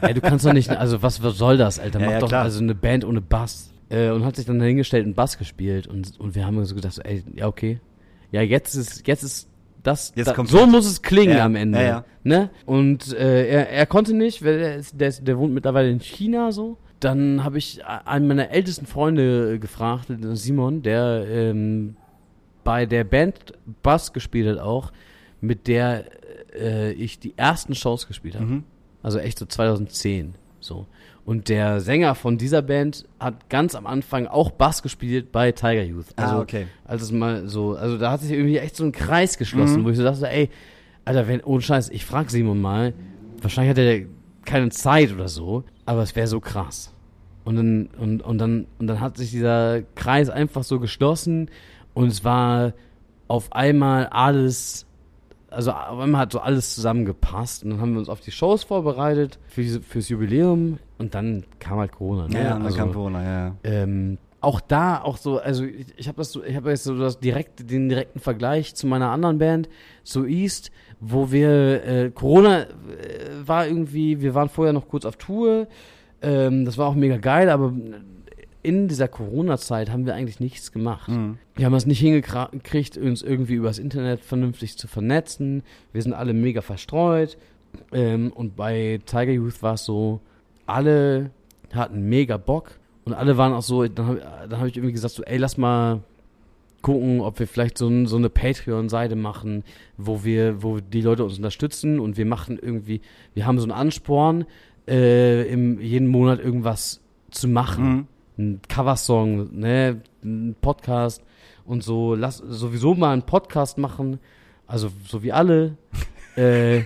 (laughs) Ey, du kannst doch nicht, also was, was soll das, Alter? Ja, Mach ja, doch klar. also eine Band ohne Bass. Äh, und hat sich dann dahingestellt und Bass gespielt und, und wir haben so gedacht, so, ey, ja, okay. Ja, jetzt ist, jetzt ist das, Jetzt da, so muss es klingen Ja, am Ende. ja, ja. Ne? Und äh, er, er konnte nicht, weil er ist, der, ist, der wohnt mittlerweile in China so. Dann habe ich einen meiner ältesten Freunde äh, gefragt, Simon, der ähm, bei der Band Bass gespielt hat auch, mit der äh, ich die ersten Shows gespielt habe. Mhm. Also echt so 2010. So. Und der Sänger von dieser Band hat ganz am Anfang auch Bass gespielt bei Tiger Youth. Also, Ah, okay. Als es mal so, also da hat sich irgendwie echt so ein Kreis geschlossen, Mhm. wo ich so dachte, ey, Alter, wenn, ohne Scheiß, ich frag Simon mal, wahrscheinlich hat er keine Zeit oder so, aber es wäre so krass. Und dann, und, und dann, und dann hat sich dieser Kreis einfach so geschlossen und es war auf einmal alles, also auf einmal hat so alles zusammengepasst und dann haben wir uns auf die Shows vorbereitet für fürs Jubiläum und dann kam halt Corona. Ne? Ja, ja, und dann also, kam Corona, ja, ja. ähm, auch da, auch so, also ich, ich habe das so, ich habe jetzt so das direkt, den direkten Vergleich zu meiner anderen Band, zu East, wo wir, äh, Corona äh, war irgendwie, wir waren vorher noch kurz auf Tour, ähm, das war auch mega geil, aber in dieser Corona-Zeit haben wir eigentlich nichts gemacht. Mhm. Wir haben es nicht hingekriegt, uns irgendwie übers Internet vernünftig zu vernetzen. Wir sind alle mega verstreut. Ähm, und bei Tiger Youth war es so, alle hatten mega Bock und alle waren auch so, dann habe dann hab ich irgendwie gesagt, so, ey, lass mal gucken, ob wir vielleicht so, so eine Patreon-Seite machen, wo wir, wo die Leute uns unterstützen und wir machen irgendwie, wir haben so einen Ansporn, äh, im, jeden Monat irgendwas zu machen. Mhm. Ein Coversong, ne, ein Podcast und so, lass sowieso mal einen Podcast machen, also so wie alle. (laughs) äh,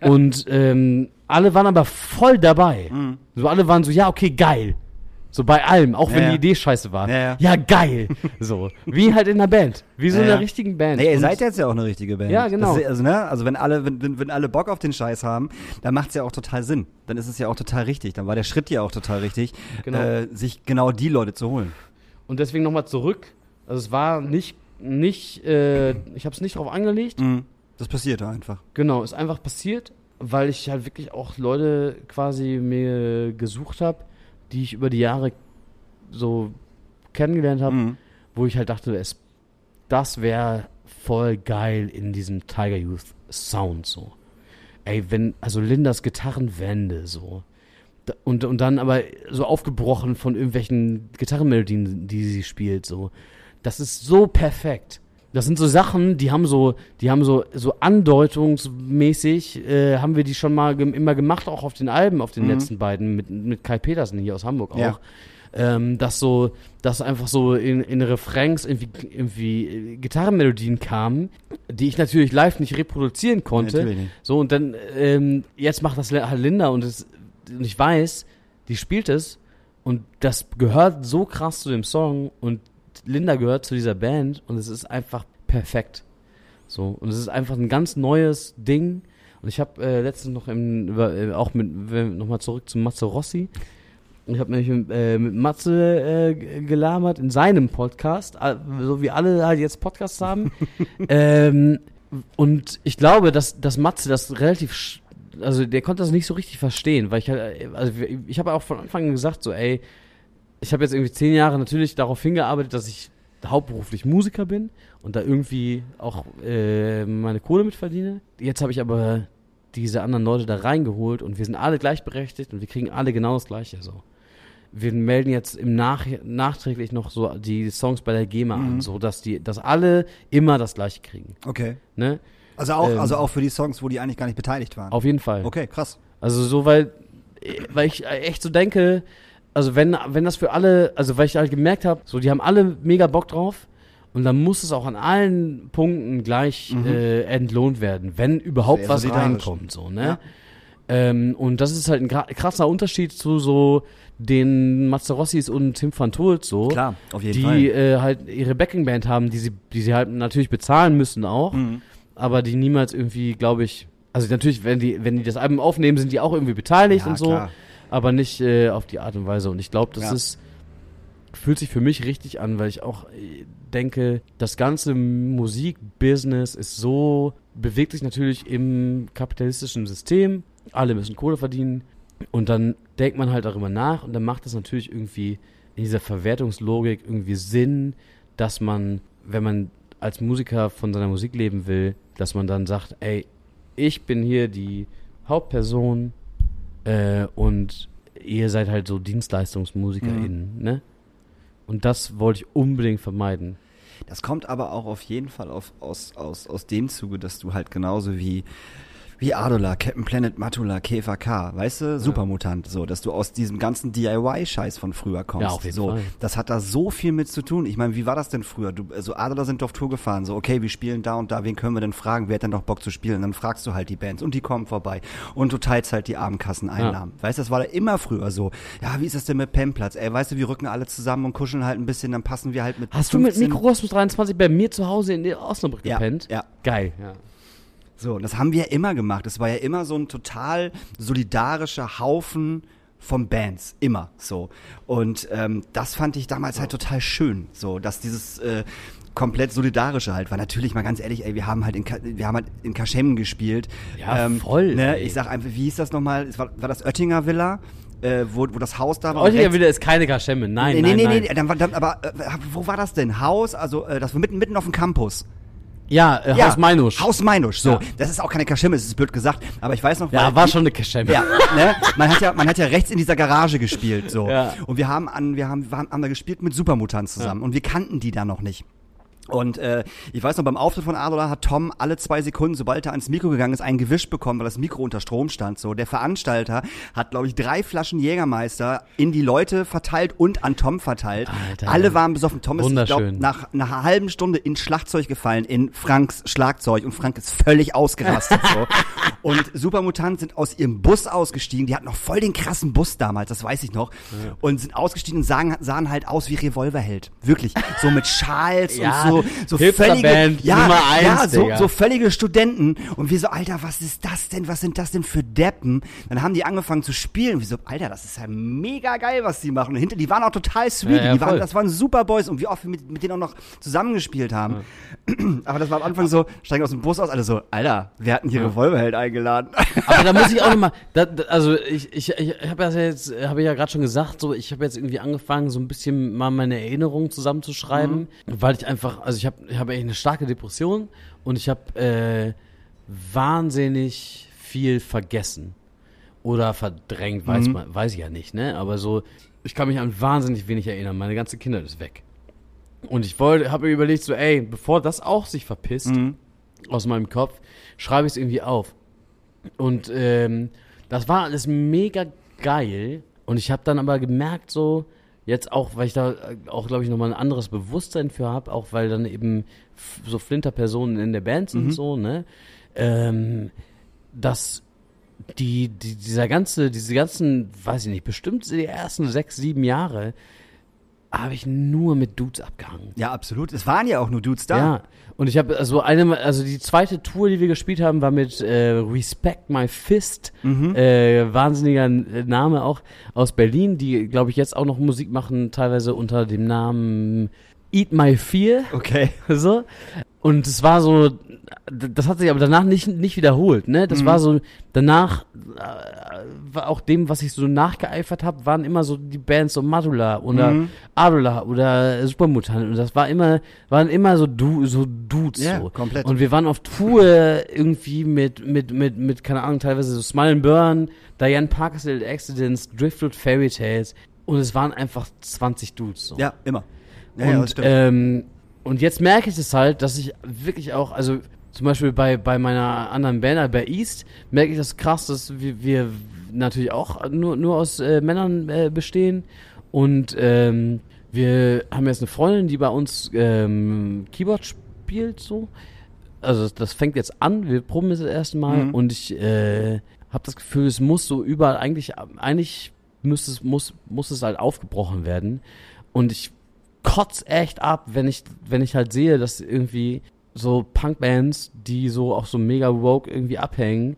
und ähm, alle waren aber voll dabei. Mhm. So alle waren so, ja, okay, geil. So bei allem, auch Ja, wenn die Idee scheiße war. Ja, ja. geil. So. Wie halt in der Band. Wie so in einer richtigen Band. Nee, ihr Und- seid jetzt ja auch eine richtige Band. Ja, genau. Ist, also, ne? also wenn alle, wenn, wenn, wenn alle Bock auf den Scheiß haben, dann macht's ja auch total Sinn. Dann ist es ja auch total richtig. Dann war der Schritt ja auch total richtig, Genau. äh, sich genau die Leute zu holen. Und deswegen nochmal zurück. Also es war nicht, nicht, äh, ich habe es nicht drauf angelegt. Mhm. Das passiert einfach. Genau, ist einfach passiert, weil ich halt wirklich auch Leute quasi mir gesucht habe, die ich über die Jahre so kennengelernt habe, Mhm. wo ich halt dachte, es, das wäre voll geil in diesem Tiger Youth Sound so. Ey, wenn, also Lindas Gitarrenwände so. Und, und dann aber so aufgebrochen von irgendwelchen Gitarrenmelodien, die sie spielt, so. Das ist so perfekt. Das sind so Sachen, die haben so, die haben so, so andeutungsmäßig, äh, haben wir die schon mal gem immer gemacht, auch auf den Alben, auf den Mhm. letzten beiden, mit, mit Kai Petersen hier aus Hamburg auch. Ja. Ähm, dass so, dass einfach so in, in Refrains irgendwie, irgendwie äh, Gitarrenmelodien kamen, die ich natürlich live nicht reproduzieren konnte. Nicht. So, und dann, ähm, jetzt macht das halt Linda und, es, und ich weiß, die spielt es und das gehört so krass zu dem Song und Linda gehört zu dieser Band und es ist einfach perfekt. So, und es ist einfach ein ganz neues Ding. Und ich habe äh, letztens noch im, über, äh, auch mit, nochmal zurück zu Matze Rossi. Ich habe nämlich mit, äh, mit Matze äh, gelabert in seinem Podcast, äh, so wie alle halt jetzt Podcasts haben. (laughs) ähm, und ich glaube, dass, dass Matze das relativ, also der konnte das nicht so richtig verstehen, weil ich halt, äh, also ich habe auch von Anfang an gesagt, so ey, ich habe jetzt irgendwie zehn Jahre natürlich darauf hingearbeitet, dass ich hauptberuflich Musiker bin und da irgendwie auch äh, meine Kohle mit verdiene. Jetzt habe ich aber diese anderen Leute da reingeholt und wir sind alle gleichberechtigt und wir kriegen alle genau das Gleiche so. Wir melden jetzt im Nach nachträglich noch so die Songs bei der GEMA an, Mhm. so dass die, dass alle immer das Gleiche kriegen. Okay. Ne? Also auch, Ähm, also auch für die Songs, wo die eigentlich gar nicht beteiligt waren. Auf jeden Fall. Okay, krass. Also so, weil, weil ich echt so denke, also wenn, wenn das für alle, also weil ich halt gemerkt habe, so die haben alle mega Bock drauf und dann muss es auch an allen Punkten gleich Mhm. äh, entlohnt werden, wenn überhaupt was reinkommt, so, ne? Ja. Ähm, und das ist halt ein krasser Unterschied zu so den Mazarossis und Tim van Tolt so. Klar, auf jeden die Fall. äh, halt ihre Backingband haben, die sie, die sie halt natürlich bezahlen müssen auch, Mhm. aber die niemals irgendwie, glaube ich, also natürlich, wenn die, wenn die das Album aufnehmen, sind die auch irgendwie beteiligt Ja, und so, klar. Aber nicht äh, auf die Art und Weise. Und ich glaube, das Ja. ist fühlt sich für mich richtig an, weil ich auch äh, denke, das ganze Musikbusiness ist so, bewegt sich natürlich im kapitalistischen System. Alle müssen Kohle verdienen. Und dann denkt man halt darüber nach und dann macht es natürlich irgendwie in dieser Verwertungslogik irgendwie Sinn, dass man, wenn man als Musiker von seiner Musik leben will, dass man dann sagt, ey, ich bin hier die Hauptperson äh, und ihr seid halt so DienstleistungsmusikerInnen, ne? Und das wollte ich unbedingt vermeiden. Das kommt aber auch auf jeden Fall auf, aus, aus, aus dem Zuge, dass du halt genauso wie, wie Adola, Captain Planet, Matula, Käfer K, weißt du, Supermutant, so, dass du aus diesem ganzen DIY-Scheiß von früher kommst. Ja, auf jeden so, Fall. Das hat da so viel mit zu tun. Ich meine, wie war das denn früher? Du, also Adola sind auf Tour gefahren, so, okay, wir spielen da und da, wen können wir denn fragen? Wer hat denn noch Bock zu spielen? dann fragst du halt die Bands und die kommen vorbei und du teilst halt die Abendkasseneinnahmen. Weißt du, das war da immer früher so. Ja, wie ist das denn mit Pennplatz? Ey, weißt du, wir rücken alle zusammen und kuscheln halt ein bisschen, dann passen wir halt mit Hast du mit 15 Mikrokosmos 23 bei mir zu Hause in der Osnabrück Ja, gepennt? ja. Geil, ja. So, und das haben wir immer gemacht. Es war ja immer so ein total solidarischer Haufen von Bands, immer so. Und ähm, das fand ich damals halt total schön, so, dass dieses äh, komplett solidarische halt war. Natürlich mal ganz ehrlich, ey, wir haben halt in, Ka wir haben halt in Kaschem gespielt. Ja, voll, Ne? Ich sag einfach, wie hieß das nochmal? War, war das Oettinger Villa? Äh, wo, wo das Haus da war? Oettinger wieder ist keine Kaschemme. Nein, nee, nein, nee, nein. nee, nee, dann dann, aber äh, wo war das denn? Haus, also äh, das war mitten, mitten auf dem Campus. Ja, äh, Haus Meinusch. Haus Meinusch, so. Ja. Das ist auch keine Kaschemme, es ist blöd gesagt, aber ich weiß noch, ja, war die- schon eine Kaschemme. ja, ne? Man hat ja, man hat ja rechts in dieser Garage gespielt, so. Ja. Und wir haben an, wir haben, wir haben, haben da gespielt mit Supermutanten zusammen und wir kannten die da noch nicht. Und äh, ich weiß noch, beim Auftritt von Adola hat Tom alle zwei Sekunden, sobald er ans Mikro gegangen ist, einen gewischt bekommen, weil das Mikro unter Strom stand. So, der Veranstalter hat, glaube ich, drei Flaschen Jägermeister in die Leute verteilt und an Tom verteilt. Alter. Alle waren besoffen. Tom ist, ich glaube, Wunderschön. nach einer halben Stunde ins Schlagzeug gefallen, in Franks Schlagzeug und Frank ist völlig ausgerastet. so. (laughs) Und Supermutanten sind aus ihrem Bus ausgestiegen. Die hatten noch voll den krassen Bus damals, das weiß ich noch. Und sind ausgestiegen und sahen, sahen halt aus wie Revolverheld. Wirklich. So mit Schals Ja, und so, so Hipsterband völlige, ja, eins, ja, so, so völlige Studenten. Und wir so, Alter, was ist das denn? Was sind das denn für Deppen? Dann haben die angefangen zu spielen. Und wir so, Alter, das ist ja mega geil, was die machen. Und hinter, die waren auch total sweet. Ja, ja, die waren, das waren super Boys. Und wie oft wir mit, mit denen auch noch zusammengespielt haben. Aber das war am Anfang so, steigen aus dem Bus aus, alle so, Alter, wir hatten hier Revolverheld eingeladen. Aber da muss ich auch nochmal, (laughs) also ich, ich, ich habe ja jetzt, habe ich ja gerade schon gesagt, so ich habe jetzt irgendwie angefangen, so ein bisschen mal meine Erinnerungen zusammenzuschreiben, weil ich einfach, also ich habe ich hab echt eine starke Depression und ich habe äh, wahnsinnig viel vergessen oder verdrängt, weiß man, weiß ich ja nicht, ne? Aber so, ich kann mich an wahnsinnig wenig erinnern. Meine ganze Kindheit ist weg. Und ich wollte, habe mir überlegt, so, ey, bevor das auch sich verpisst aus meinem Kopf, schreibe ich es irgendwie auf. Und ähm, das war alles mega geil. Und ich habe dann aber gemerkt, so, jetzt auch, weil ich da äh, auch, glaube ich, nochmal ein anderes Bewusstsein für habe, auch weil dann eben so Flinterpersonen in der Band sind, so, ne? Ähm, dass die, die, dieser ganze, diese ganzen, weiß ich nicht, bestimmt die ersten sechs, sieben Jahre habe ich nur mit Dudes abgehangen. Ja, absolut. Es waren ja auch nur Dudes da. Ja, und ich habe also eine, also die zweite Tour, die wir gespielt haben, war mit äh, Respect My Fist, äh, wahnsinniger äh, Name auch aus Berlin, die glaube ich jetzt auch noch Musik machen, teilweise unter dem Namen Eat My Fear, Okay. (laughs) so. Und es war so, das hat sich aber danach nicht, nicht wiederholt, ne? Das war so, danach, äh, war auch dem, was ich so nachgeeifert habe, waren immer so die Bands so Madula oder Adula oder Supermutant. Und das war immer, waren immer so, du, so Dudes Ja, so. komplett. Und wir waren auf Tour irgendwie mit, mit, mit, mit, keine Ahnung, teilweise so Smile and Burn, Diane Parker's Little Accidents, Driftwood Fairy Tales. Und es waren einfach 20 Dudes so. Ja, immer. Ja, ja, das Und, stimmt. ähm, und jetzt merke ich es halt, dass ich wirklich auch, also zum Beispiel bei, bei meiner anderen Band, bei East, merke ich das krass, dass wir, wir natürlich auch nur, nur aus äh, Männern äh, bestehen. Und ähm, wir haben jetzt eine Freundin, die bei uns ähm, Keyboard spielt, so. Also das, fängt jetzt an, wir proben es das erste Mal und ich äh, habe das Gefühl, es muss so überall eigentlich, eigentlich müsste es, muss, muss es halt aufgebrochen werden. Und ich kotz echt ab, wenn ich, wenn ich halt sehe, dass irgendwie so Punkbands, die so auch so mega woke irgendwie abhängen,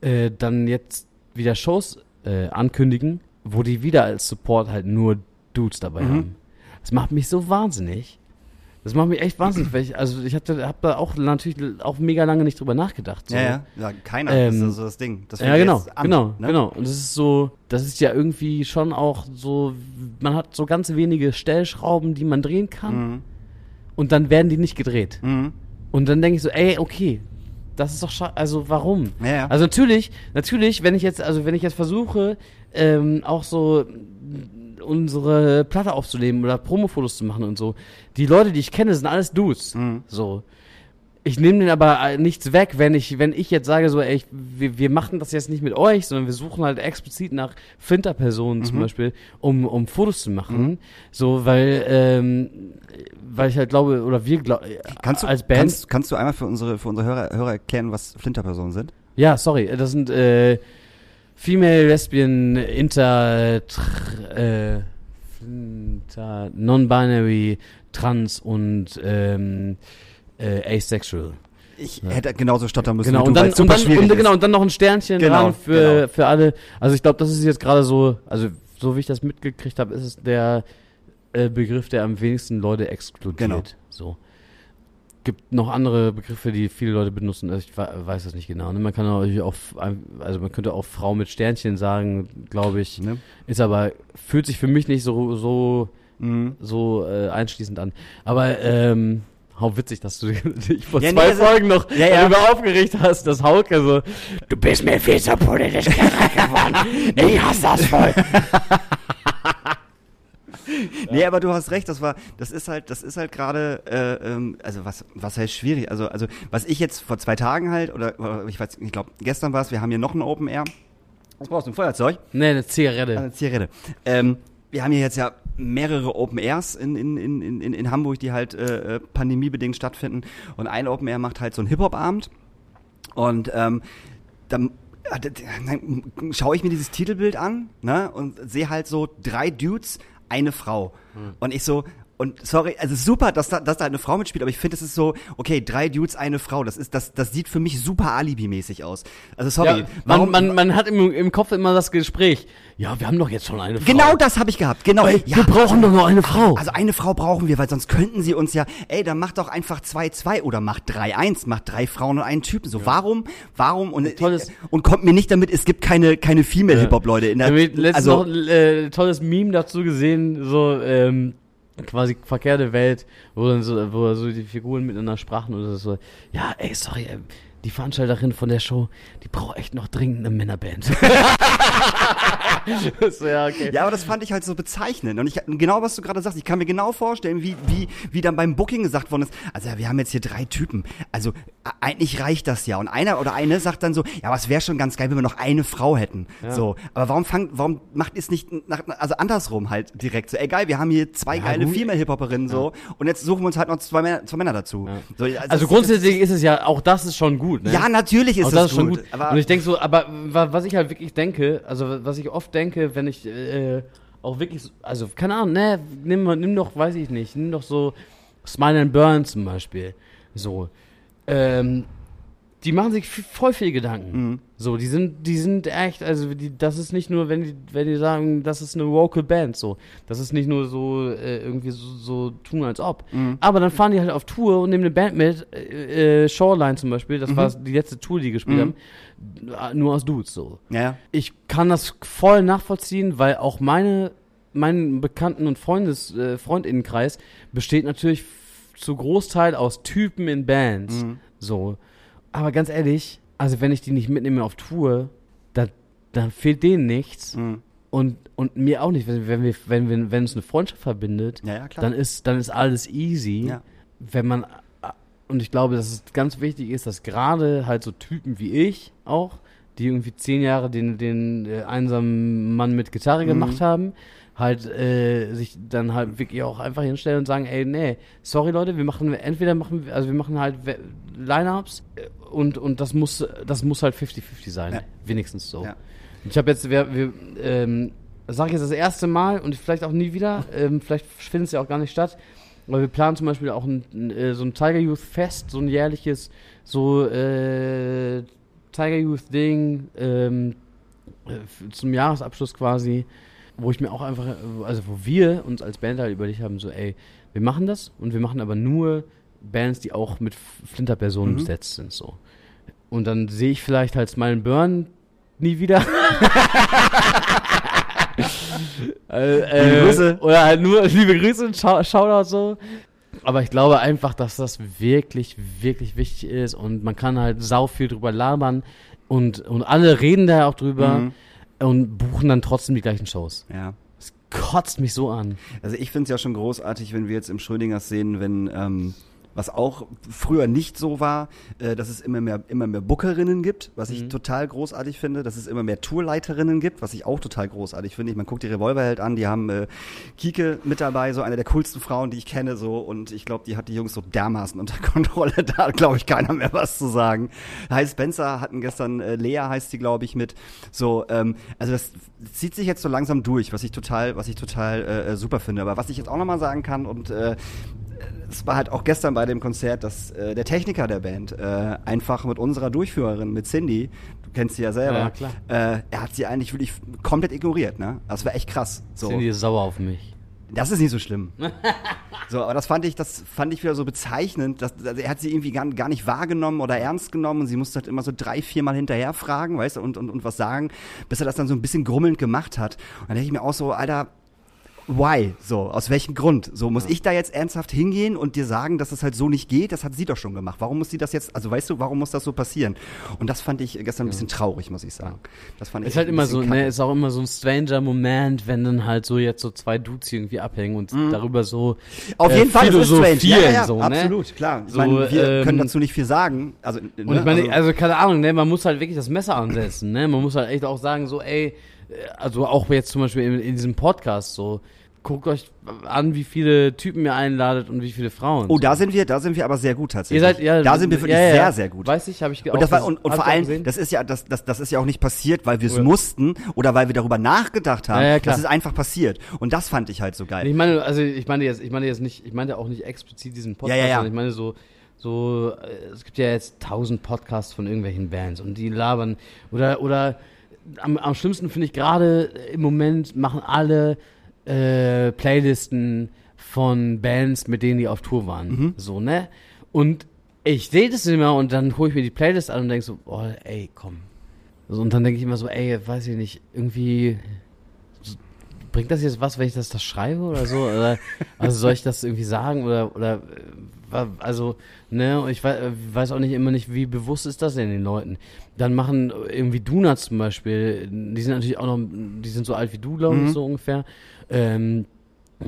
äh, dann jetzt wieder Shows äh, ankündigen, wo die wieder als Support halt nur Dudes dabei haben. Das macht mich so wahnsinnig. Das macht mich echt wahnsinnig, weil ich, also ich hatte, hab da auch natürlich auch mega lange nicht drüber nachgedacht. So. ja, ja, ja, keiner, Ähm, das ist so das Ding. Das Ja, genau, an, genau, ne? genau. Und das ist so, das ist ja irgendwie schon auch so, man hat so ganz wenige Stellschrauben, die man drehen kann. Mhm. und dann werden die nicht gedreht. Mhm. Und dann denke ich so, ey, okay, das ist doch scha also warum? Ja, ja. Also natürlich, natürlich, wenn ich jetzt, also wenn ich jetzt versuche, ähm, auch so unsere Platte aufzunehmen oder Promofotos zu machen und so, die Leute, die ich kenne, sind alles Dudes. Mhm. So. Ich nehme denen aber äh, nichts weg, wenn ich, wenn ich jetzt sage, so, ey, ich, wir, wir machen das jetzt nicht mit euch, sondern wir suchen halt explizit nach Flinterpersonen zum Beispiel, um, um Fotos zu machen. So, weil, ähm, weil ich halt glaube, oder wir glauben, Kannst du, als Band. kannst, kannst du einmal für unsere, für unsere Hörer, Hörer erklären, was Flinterpersonen sind? Ja, sorry, das sind äh, Female, Lesbian, Inter, tr, äh, inter Non-Binary, Trans und ähm, äh, Asexual. Ich hätte genauso stottern müssen. Genau, wie und du, dann, weil's und, dann, schwierig und, genau, und dann noch ein Sternchen Genau, dran für, genau. für alle. Also ich glaube, das ist jetzt gerade so, also so wie ich das mitgekriegt habe, ist es der äh, Begriff, der am wenigsten Leute exkludiert. Genau. So. Gibt noch andere Begriffe, die viele Leute benutzen. Also ich we- weiß das nicht genau. Ne? Man kann natürlich auch, also man könnte auch Frau mit Sternchen sagen, glaube ich. Ne? Ist aber, fühlt sich für mich nicht so, so, Mhm. so äh, einschließend an. Aber, ähm, hau witzig, dass du (laughs) dich vor Ja, nee, zwei also- Folgen noch Ja, ja. darüber aufgeregt hast, dass Hauke so, Du bist mir viel zu politisch geworden. (laughs) Ich hasse das voll. (laughs) Nee, aber du hast recht, das war, das ist halt, das ist halt gerade, äh, ähm, also was, was heißt schwierig? Also, also was ich jetzt vor zwei Tagen halt, oder, oder ich weiß, ich glaube, gestern war es, wir haben hier noch ein Open Air. Was brauchst du, ein Feuerzeug? nee, eine Zigarette. Eine Zigarette. Ähm, wir haben hier jetzt ja mehrere Open Airs in, in, in, in, in Hamburg, die halt äh, äh, pandemiebedingt stattfinden. Und ein Open Air macht halt so einen Hip-Hop-Abend. Und ähm, dann äh, dann schaue ich mir dieses Titelbild an ne, und sehe halt so drei Dudes, eine Frau. Und ich so, und sorry, also super, dass da, dass da eine Frau mitspielt, aber ich finde, es ist so, okay, drei Dudes, eine Frau. Das ist, das, das sieht für mich super Alibi-mäßig aus. Also sorry, Ja, man, man, man hat im, im Kopf immer das Gespräch. Ja, wir haben doch jetzt schon eine Frau. Genau das habe ich gehabt. Genau. Ey, ja, wir brauchen doch noch eine Frau. Also eine Frau brauchen wir, weil sonst könnten sie uns ja, ey, dann macht doch einfach 2-2 oder macht 3-1, macht drei Frauen und einen Typen. So, warum, warum und, Tolles- und kommt mir nicht damit, es gibt keine, keine Female-Hip-Hop-Leute in Ich der, habe letztens also, noch ein äh, tolles Meme dazu gesehen, so ähm, quasi verkehrte Welt, wo dann so, wo so die Figuren miteinander sprachen und so, ja, ey, sorry, ey, die Veranstalterin von der Show, die braucht echt noch dringend eine Männerband. (laughs) (laughs) ja, okay. Ja, aber das fand ich halt so bezeichnend. Und ich, genau was du gerade sagst, ich kann mir genau vorstellen, wie, wie, wie dann beim Booking gesagt worden ist, also ja, wir haben jetzt hier drei Typen. Also eigentlich reicht das ja. Und einer oder eine sagt dann so, ja, aber es wäre schon ganz geil, wenn wir noch eine Frau hätten. So, aber warum fangt, warum macht es nicht nach, also andersrum halt direkt so, ey geil, wir haben hier zwei Ja, geile gut. Female-Hip-Hoperinnen so und jetzt suchen wir uns halt noch zwei Männer, zwei Männer dazu. So, Also das- grundsätzlich ist es ja, auch das ist schon gut, ne? Ja, natürlich ist Auch das, das ist schon gut. gut. Aber und ich denke so, aber wa- was ich halt wirklich denke, also was ich oft denke, wenn ich äh, auch wirklich, so- also keine Ahnung, ne, nimm, nimm doch, weiß ich nicht, nimm doch so Smile and Burn zum Beispiel, so, ähm, die machen sich voll viel Gedanken. Mhm. So, die sind, die sind echt, also die, das ist nicht nur, wenn die, wenn die sagen, das ist eine Vocal Band, so, das ist nicht nur so äh, irgendwie so, so tun als ob. Mhm. Aber dann fahren die halt auf Tour und nehmen eine Band mit, äh, äh, Shoreline zum Beispiel, das war die letzte Tour, die gespielt Mhm. haben, nur aus Dudes, so. ja, Ich kann das voll nachvollziehen, weil auch meine, mein Bekannten- und Freundes, äh, Freundinnenkreis besteht natürlich zu Großteil aus Typen in Bands. Mhm. So. Aber ganz ehrlich, also wenn ich die nicht mitnehme auf Tour, dann, dann fehlt denen nichts. Mhm. Und, und mir auch nicht. Wenn, wir, wenn, wir, wenn uns eine Freundschaft verbindet, ja, ja, dann ist, dann ist alles easy. Ja. Wenn man, und ich glaube, dass es ganz wichtig ist, dass gerade halt so Typen wie ich auch, die irgendwie zehn Jahre den, den äh, einsamen Mann mit Gitarre gemacht haben, halt äh, sich dann halt wirklich auch einfach hinstellen und sagen, ey, nee, sorry Leute, wir machen, entweder machen wir, also wir machen halt Line-Ups äh, und, und das muss, das muss halt 50-50 sein, Ja. wenigstens so. Ja. Ich habe jetzt, wir, wir ähm, sage ich jetzt das erste Mal und vielleicht auch nie wieder, ähm, vielleicht findet es ja auch gar nicht statt, aber wir planen zum Beispiel auch ein, äh, so ein Tiger Youth Fest, so ein jährliches, so äh, Tiger Youth Ding ähm, äh, zum Jahresabschluss quasi, wo ich mir auch einfach, äh, also wo wir uns als Band halt überlegt haben, so ey, wir machen das und wir machen aber nur Bands, die auch mit Flinterpersonen Mhm. besetzt sind, so. Und dann sehe ich vielleicht halt Smile Burn nie wieder. (laughs) (laughs) äh, Liebe Grüße. Oder halt nur liebe Grüße, Schau Shoutout so. Aber ich glaube einfach, dass das wirklich, wirklich wichtig ist und man kann halt sau viel drüber labern und, und alle reden da auch drüber Mhm. und buchen dann trotzdem die gleichen Shows. Ja. Das kotzt mich so an. Also ich finde es ja schon großartig, wenn wir jetzt im Schrödingers sehen, wenn ähm, was auch früher nicht so war, äh, dass es immer mehr immer mehr Bookerinnen gibt, was ich total großartig finde, dass es immer mehr Tourleiterinnen gibt, was ich auch total großartig finde. Ich man guckt die Revolverheld an, die haben äh, Kike mit dabei, so eine der coolsten Frauen, die ich kenne, so und ich glaube, die hat die Jungs so dermaßen unter (laughs) Kontrolle, da hat, glaube ich keiner mehr was zu sagen. Heißt Spencer hatten gestern äh, Lea heißt die, glaube ich, mit. So, ähm, also das zieht sich jetzt so langsam durch, was ich total, was ich total äh, super finde. Aber was ich jetzt auch nochmal sagen kann und äh, es war halt auch gestern bei dem Konzert, dass äh, der Techniker der Band äh, einfach mit unserer Durchführerin, mit Cindy, du kennst sie ja selber, Ja. Äh, er hat sie eigentlich wirklich komplett ignoriert, ne? Das war echt krass. So. Sind die sauer auf mich? Das ist nicht so schlimm. (laughs) so, aber das fand ich, das fand ich wieder so bezeichnend. Dass, also er hat sie irgendwie gar, gar nicht wahrgenommen oder ernst genommen und sie musste halt immer so drei, viermal hinterher fragen, weißt du, und, und, und was sagen, bis er das dann so ein bisschen grummelnd gemacht hat. Und dann denke ich mir auch so, Alter, why? So, aus welchem Grund? So, muss ich da jetzt ernsthaft hingehen und dir sagen, dass es halt so nicht geht? Das hat sie doch schon gemacht. Warum muss sie das jetzt, also weißt du, warum muss das so passieren? Und das fand ich gestern ein bisschen traurig, muss ich sagen. Das fand ich Ist halt ein immer so, kacke. ne, ist auch immer so ein stranger Moment, wenn dann halt so jetzt so zwei Dudes irgendwie abhängen und darüber so Mhm. Auf äh, jeden Fall, es ist strange. Ja, ja, ja, so, ne? absolut, klar. Ich So, meine, wir ähm, können dazu nicht viel sagen. Also, Und ich meine, also keine Ahnung, ne, man muss halt wirklich das Messer ansetzen, ne? Man muss halt echt auch sagen, so, ey, also auch jetzt zum Beispiel in, in diesem Podcast, so, guckt euch an, wie viele Typen ihr einladet und wie viele Frauen. Oh, da sind wir, da sind wir aber sehr gut ihr tatsächlich. seid, ja, da sind wir wirklich ja, ja, sehr, sehr gut. Weiß ich, habe ich und, das war, und, und vor auch allem, das ist ja, das, das, das ist ja auch nicht passiert, weil wir es mussten oder weil wir darüber nachgedacht haben. Ja, ja, klar. das ist einfach passiert. Und das fand ich halt so geil. Ich meine, also ich meine jetzt, ich meine jetzt nicht, ich meine auch nicht explizit diesen Podcast, Ja, ja, ja. sondern ich meine so, so, äh, es gibt ja jetzt tausend Podcasts von irgendwelchen Bands und die labern oder oder am, am schlimmsten finde ich gerade im Moment machen alle äh, Playlisten von Bands, mit denen die auf Tour waren, Mhm. so ne und ich sehe das immer und dann hole ich mir die Playlist an und denke so, oh, ey, komm. So, und dann denke ich immer so, ey, weiß ich nicht, irgendwie bringt das jetzt was, wenn ich das, das schreibe oder so? Oder, also soll ich das irgendwie sagen oder, oder, äh, also, ne, ich weiß, auch nicht immer nicht, wie bewusst ist das denn den Leuten? Dann machen irgendwie Donuts zum Beispiel, die sind natürlich auch noch, die sind so alt wie du, glaube ich, so ungefähr. Ähm,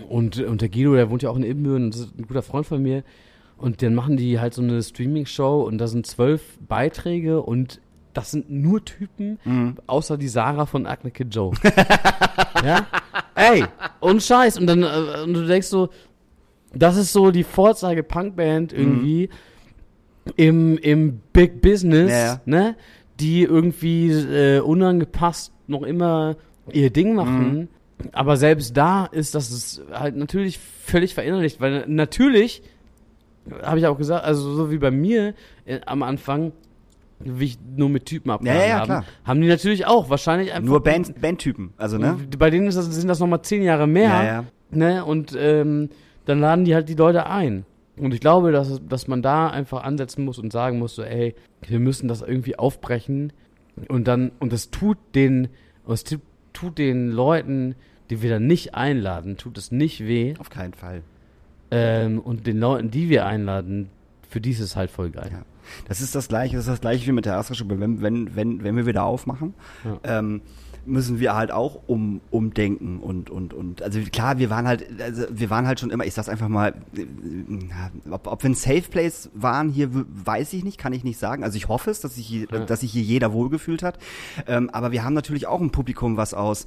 und, und der Guido, der wohnt ja auch in Ibbenbüren, das ist ein guter Freund von mir. Und dann machen die halt so eine Streaming-Show und da sind zwölf Beiträge und das sind nur Typen, außer die Sarah von Acne Kid Joe. (laughs) ja? Ey, und Scheiß. Und dann äh, und du denkst so, das ist so die Vorzeige-Punkband irgendwie im, im Big Business, Ja, ne? Die irgendwie äh, unangepasst noch immer ihr Ding machen. Aber selbst da ist das halt natürlich völlig verinnerlicht, weil natürlich habe ich auch gesagt, also so wie bei mir äh, am Anfang, wie ich nur mit Typen abgehangen Ja, ja, haben, klar. haben die natürlich auch wahrscheinlich einfach Nur Band, Bandtypen, also, ne? bei denen ist das, sind das nochmal zehn Jahre mehr. Ja. Ne? Und ähm, dann laden die halt die Leute ein. Und ich glaube, dass, dass man da einfach ansetzen muss und sagen muss, so, ey, wir müssen das irgendwie aufbrechen. Und dann, und das tut den, es tut, den Leuten, die wir dann nicht einladen, tut es nicht weh. Auf keinen Fall. Ähm, und den Leuten, die wir einladen, für die ist es halt voll geil. Ja. Das ist das gleiche, das ist das gleiche wie mit der Astra-Stube. Wenn, wenn, wenn, wenn wir wieder aufmachen, ähm, müssen wir halt auch um, umdenken und, und, und, also klar, wir waren halt, also wir waren halt schon immer, ich sag's einfach mal, äh, ob, ob wir ein Safe Place waren hier, weiß ich nicht, kann ich nicht sagen. Also ich hoffe es, dass sich hier, dass sich hier jeder wohlgefühlt hat. Ähm, aber wir haben natürlich auch ein Publikum, was aus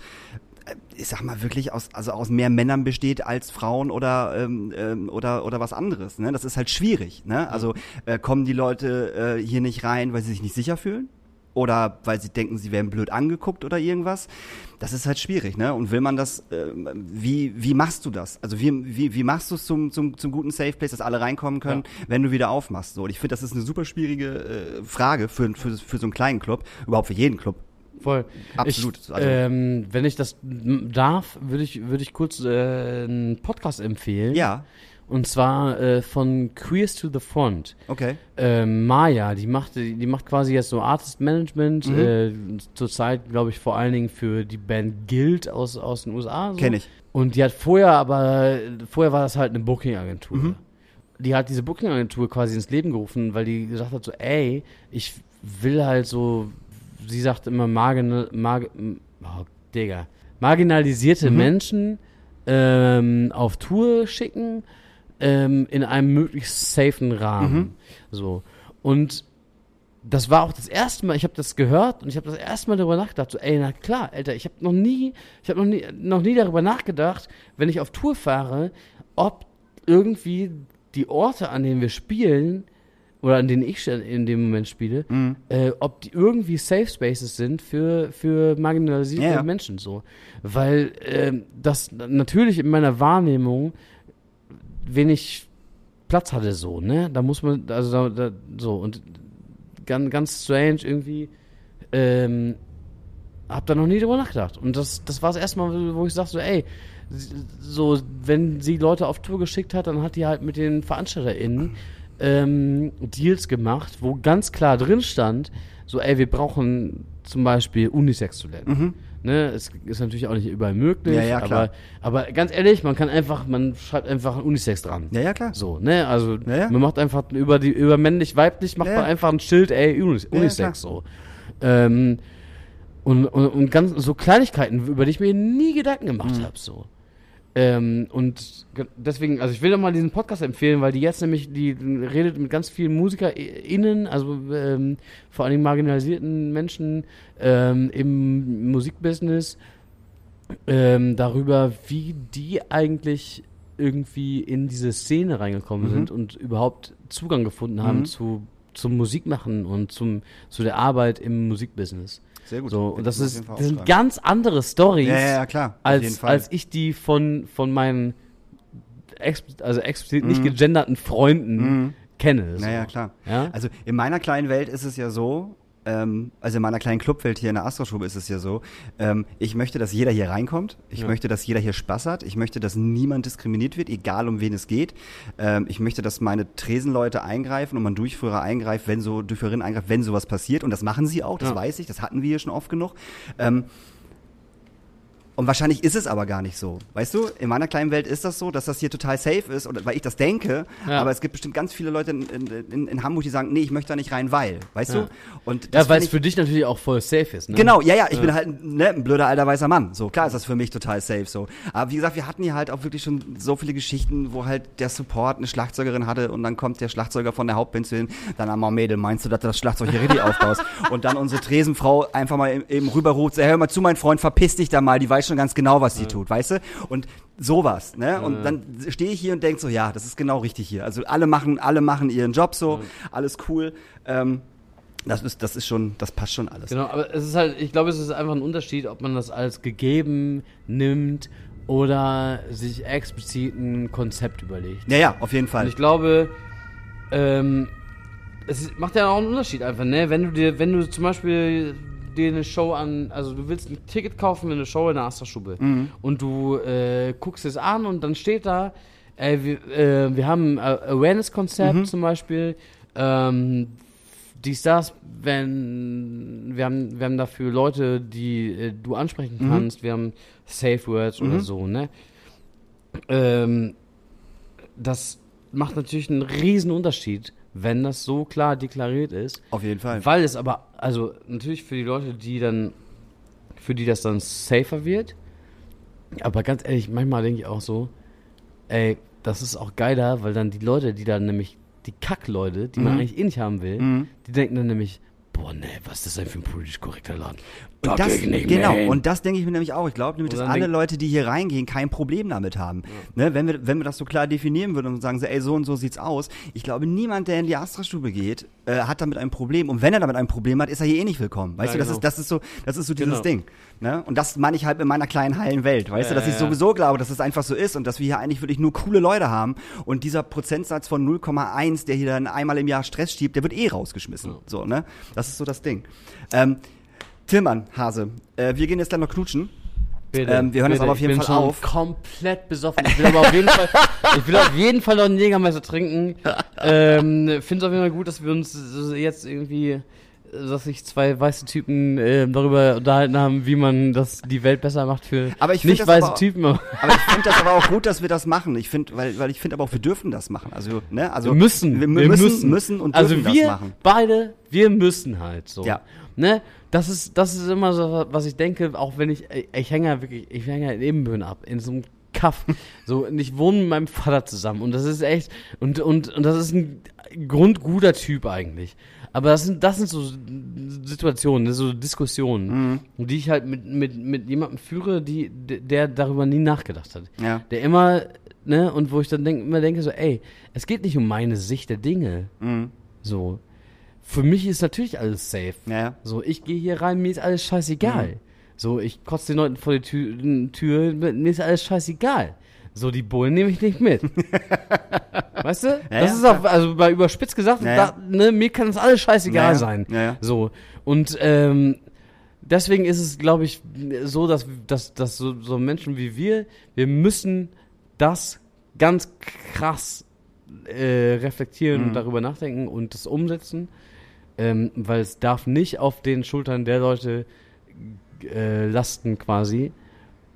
äh, ich sag mal wirklich aus also aus mehr Männern besteht als Frauen oder ähm, ähm, oder oder was anderes ne? Das ist halt schwierig ne? Also äh, kommen die Leute äh, hier nicht rein weil sie sich nicht sicher fühlen oder weil sie denken sie werden blöd angeguckt oder irgendwas. Das ist halt schwierig ne? Und will man das äh, wie wie machst du das? Also wie wie, wie machst du es zum, zum zum guten Safe Place dass alle reinkommen können wenn du wieder aufmachst? So und ich finde das ist eine super schwierige äh, Frage für, für für so einen kleinen Club überhaupt für jeden Club. Voll. Absolut. Ich, Also- ähm, wenn ich das darf, würde ich, würde ich kurz äh, einen Podcast empfehlen. ja Und zwar äh, von Queers to the Front. okay Ähm, Maya, die macht, die macht quasi jetzt so Artist Management. Mhm. Äh, zurzeit, glaube ich, vor allen Dingen für die Band Guild aus, aus den USA. So. Kenn ich. Und die hat vorher aber, vorher war das halt eine Booking-Agentur. Mhm. die hat diese Booking-Agentur quasi ins Leben gerufen, weil die gesagt hat so, ey, ich will halt so, sie sagt immer marginal, marg, oh, Digga, marginalisierte Menschen ähm, auf Tour schicken ähm, in einem möglichst safen Rahmen. So. Und das war auch das erste Mal, ich habe das gehört und ich habe das erste Mal darüber nachgedacht, so, ey, na klar, Alter, ich habe noch nie, ich habe noch nie, noch nie darüber nachgedacht, wenn ich auf Tour fahre, ob irgendwie die Orte, an denen wir spielen, oder an denen ich in dem Moment spiele, äh, ob die irgendwie Safe Spaces sind für, für marginalisierte Ja, ja. Menschen, so. Weil ähm, das natürlich in meiner Wahrnehmung wenig Platz hatte, so, ne? Da muss man, also da, da, so, und ganz, ganz strange irgendwie, ähm, hab da noch nie drüber nachgedacht. Und das, das war das erste Mal, wo ich sag so, ey, so, wenn sie Leute auf Tour geschickt hat, dann hat die halt mit den VeranstalterInnen ähm, Deals gemacht, wo ganz klar drin stand, so, ey, wir brauchen zum Beispiel Unisex-Studenten. Ne, es ist natürlich auch nicht überall möglich. Ja, ja, klar. aber, aber ganz ehrlich, man kann einfach, man schreibt einfach Unisex dran. Ja, ja, klar. So, ne, also Ja, ja. man macht einfach über die über männlich weiblich macht Ja, man einfach ein Schild, ey, Unis, Unisex so. Ähm, und, und, und ganz so Kleinigkeiten, über die ich mir nie Gedanken gemacht Mhm. habe, so. Ähm, und ge- deswegen, also ich will doch mal diesen Podcast empfehlen, weil die jetzt nämlich, die redet mit ganz vielen MusikerInnen, also ähm, vor allem marginalisierten Menschen ähm, im Musikbusiness, ähm, darüber, wie die eigentlich irgendwie in diese Szene reingekommen Mhm. sind und überhaupt Zugang gefunden haben zu, zum Musikmachen und zum, zu der Arbeit im Musikbusiness. Sehr gut. So, und das ist, das sind ganz andere Stories, Ja, ja, klar. als, als ich die von, von meinen explizit, also explizit nicht Mhm. gegenderten Freunden Mhm. kenne. So. Naja, klar. Ja? Also in meiner kleinen Welt ist es ja so, ähm, also in meiner kleinen Clubwelt hier in der Astroschule ist es ja so, ähm, ich möchte, dass jeder hier reinkommt. Ich Ja. möchte, dass jeder hier Spaß hat. Ich möchte, dass niemand diskriminiert wird, egal um wen es geht. Ähm, ich möchte, dass meine Tresenleute eingreifen und mein Durchführer eingreift, wenn so, Durchführerin eingreift, wenn sowas passiert. Und das machen sie auch, das Ja. weiß ich, das hatten wir hier schon oft genug. Ähm, und wahrscheinlich ist es aber gar nicht so. Weißt du, in meiner kleinen Welt ist das so, dass das hier total safe ist, oder, weil ich das denke. Ja. Aber es gibt bestimmt ganz viele Leute in, in, in, Hamburg, die sagen, nee, ich möchte da nicht rein, weil. Weißt Ja. du? Und das Ja, weil es für dich natürlich auch voll safe ist. Ne? Genau, ja, ja, ich bin halt ne, ein blöder alter weißer Mann. So, klar ist das für mich total safe so. Aber wie gesagt, wir hatten hier halt auch wirklich schon so viele Geschichten, wo halt der Support eine Schlagzeugerin hatte und dann kommt der Schlagzeuger von der Hauptband zu hin, dann einmal Mädel, meinst du, dass du das Schlagzeug hier richtig aufbaust? (laughs) Und dann unsere Tresenfrau einfach mal eben- eben rüberruft, sag, hör mal zu, mein Freund, verpiss dich da mal, die weiß schon ganz genau, was sie tut, weißt du? Und sowas, ne? Und dann stehe ich hier und denk so, ja, das ist genau richtig hier. Also alle machen, alle machen ihren Job so, alles cool. Ähm, das ist, das ist schon, das passt schon alles. Genau, aber es ist halt, ich glaube, es ist einfach ein Unterschied, ob man das als gegeben nimmt oder sich explizit ein Konzept überlegt. Ja, ja, auf jeden Fall. Und ich glaube, ähm, es macht ja auch einen Unterschied einfach, ne? Wenn du dir, wenn du zum Beispiel dir eine Show an, also du willst ein Ticket kaufen für eine Show in der Astra-Stube Mhm. und du äh, guckst es an und dann steht da, ey, wir, äh, wir haben ein Awareness-Konzept Mhm. zum Beispiel, ähm, dies, das, wenn wir haben, wir haben dafür Leute, die äh, du ansprechen Mhm. kannst, wir haben Safe Words oder so, ne? Ähm, das macht natürlich einen riesen Unterschied, wenn das so klar deklariert ist. Auf jeden Fall. Weil es aber, also natürlich für die Leute, die dann, für die das dann safer wird. Aber ganz ehrlich, manchmal denke ich auch so, ey, das ist auch geiler, weil dann die Leute, die dann nämlich, die Kackleute, die man Mhm. eigentlich eh nicht haben will, Mhm. die denken dann nämlich, boah, nee, was ist das denn für ein politisch korrekter Laden? Und das, geh ich nicht genau, hin. und das denke ich mir nämlich auch. Ich glaube nämlich, dass alle Leute, die hier reingehen, kein Problem damit haben. Ne, wenn, wir, wenn wir das so klar definieren würden und sagen, so, ey, so und so sieht's aus. Ich glaube, niemand, der in die Astra-Stube geht, äh, hat damit ein Problem. Und wenn er damit ein Problem hat, ist er hier eh nicht willkommen. Weißt Ja, du, das, genau. ist, das ist so, das ist so dieses Genau. Ding. Ne? Und das meine ich halt in meiner kleinen heilen Welt. Weißt Ja, du, dass ich ja, ja. sowieso glaube, dass es einfach so ist und dass wir hier eigentlich wirklich nur coole Leute haben. Und dieser Prozentsatz von 0,1, der hier dann einmal im Jahr Stress schiebt, der wird eh rausgeschmissen. So, ne? Das ist so das Ding. Ähm, Tillmann, Hase, äh, wir gehen jetzt gleich noch knutschen. Bitte, Ähm, wir hören jetzt bitte. aber auf jeden ich bin Fall schon auf. komplett besoffen. Ich will aber auf jeden Fall, ich will auf jeden Fall noch einen Jägermeister trinken. Ähm, Finde es auf jeden Fall gut, dass wir uns jetzt irgendwie dass sich zwei weiße Typen äh, darüber unterhalten haben, wie man das die Welt besser macht für nicht das weiße aber- Typen. Aber ich finde das aber auch gut, dass wir das machen. Ich finde, weil, weil ich finde aber auch, wir dürfen das machen. Also, ne, also wir müssen, wir, wir müssen, müssen, müssen und also dürfen wir das machen. beide, wir müssen halt so. Ja. Ne? Das ist, das ist immer so, was ich denke, auch wenn ich, ich, ich hänge ja wirklich, ich hänge ja in Ebenbüren ab, in so einem Kaff. so, und ich wohne mit meinem Vater zusammen und das ist echt, und, und, und das ist ein grundguter Typ eigentlich. Aber das sind, das sind so Situationen, so Diskussionen, Mhm. die ich halt mit, mit, mit jemandem führe, die, der darüber nie nachgedacht hat Ja. der immer, ne, und wo ich dann denk, immer denke, so, ey, es geht nicht um meine Sicht der Dinge. Mhm. So. Für mich ist natürlich alles safe. Ja, ja. So, ich gehe hier rein, mir ist alles scheißegal. Mhm. So, ich kotze den Leuten vor die Tür, Tür, mir ist alles scheißegal. So, die Bullen nehme ich nicht mit. (laughs) weißt du? das ja, ist auch, also bei überspitzt gesagt, Ja, ja. Da, ne, mir kann das alles scheißegal Ja, ja. sein. Ja, ja. So. Und ähm, deswegen ist es, glaube ich, so, dass, dass, dass so, so Menschen wie wir, wir müssen das ganz krass äh, reflektieren Mhm. und darüber nachdenken und das umsetzen, ähm, weil es darf nicht auf den Schultern der Leute äh, lasten quasi,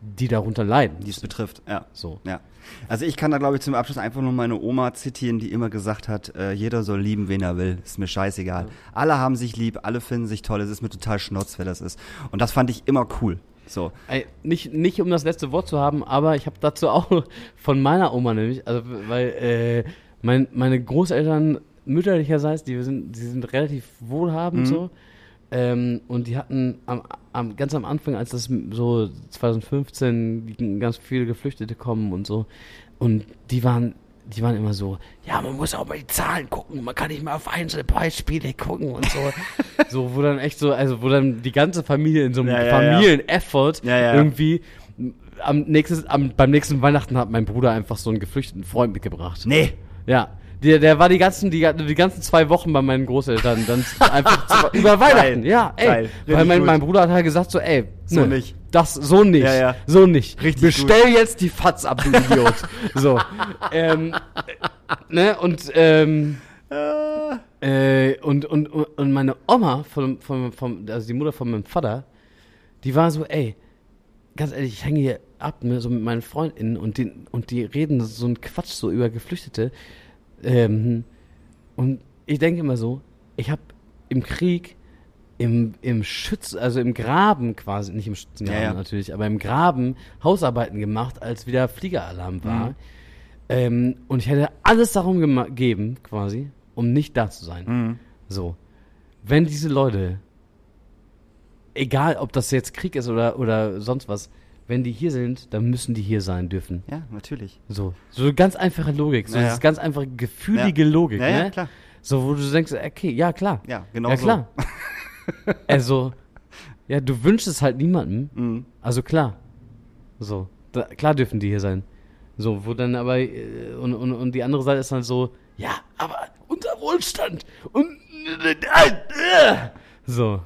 die darunter leiden. Die es betrifft, ja. so. Ja. Also ich kann da, glaube ich, zum Abschluss einfach nur meine Oma zitieren, die immer gesagt hat, äh, jeder soll lieben, wen er will. Ist mir scheißegal. Alle haben sich lieb, alle finden sich toll. Es ist mir total schnurz, wer das ist. Und das fand ich immer cool. So. Ey, nicht, nicht um das letzte Wort zu haben, aber ich habe dazu auch (laughs) von meiner Oma nämlich, also weil äh, mein, meine Großeltern mütterlicherseits, die sind, die sind relativ wohlhabend Mhm. so. Ähm, und die hatten am, am, ganz am Anfang, als das so 2015 die ganz viele Geflüchtete kommen und so, und die waren, die waren immer so, Ja, man muss auch mal die Zahlen gucken. Man kann nicht mal auf Einzelbeispiele gucken und so. (laughs) so, wo dann echt so, also wo dann die ganze Familie in so einem ja. Familien-Effort Ja, ja. irgendwie am nächsten, am, beim nächsten Weihnachten hat mein Bruder einfach so einen geflüchteten Freund mitgebracht. Nee. Ja. Der, der war die ganzen, die, die ganzen zwei Wochen bei meinen Großeltern dann einfach zu, (laughs) über Weihnachten. Geil. Ja, ey. Geil. Weil mein, gut. mein Bruder hat halt gesagt so, ey, So ne, nicht. Das, so nicht. Ja, ja. So nicht. Richtig Bestell jetzt die Fatz ab, du Idiot. so. (laughs) Ähm, ne, und, ähm, äh, und, und, und meine Oma, von, von, von, also die Mutter von meinem Vater, die war so, ey, ganz ehrlich, ich hänge hier ab, ne, so mit meinen FreundInnen und die, und die reden so einen Quatsch so über Geflüchtete. Ähm, und ich denke immer so, ich habe im Krieg, im, im Schütz, also im Graben quasi, nicht im Schützengraben Ja, ja. natürlich, aber im Graben Hausarbeiten gemacht, als wieder Fliegeralarm war. Mhm. Ähm, und ich hätte alles darum gegeben, quasi, um nicht da zu sein. Mhm. So. Wenn diese Leute, egal ob das jetzt Krieg ist oder, oder sonst was, wenn die hier sind, dann müssen die hier sein dürfen. Ja, natürlich. So. So ganz einfache Logik. So Ja, ja. das ist ganz einfache, gefühlige Logik, Ja, ja, ne? klar. So, wo du denkst, okay, ja, klar. Ja, genau ja, so. klar. (laughs) also, ja, du wünschst es halt niemandem. Mhm. Also klar. So. Da, klar dürfen die hier sein. So, wo dann aber, äh, und, und, und die andere Seite ist dann so, ja, aber unser Wohlstand und, äh, so.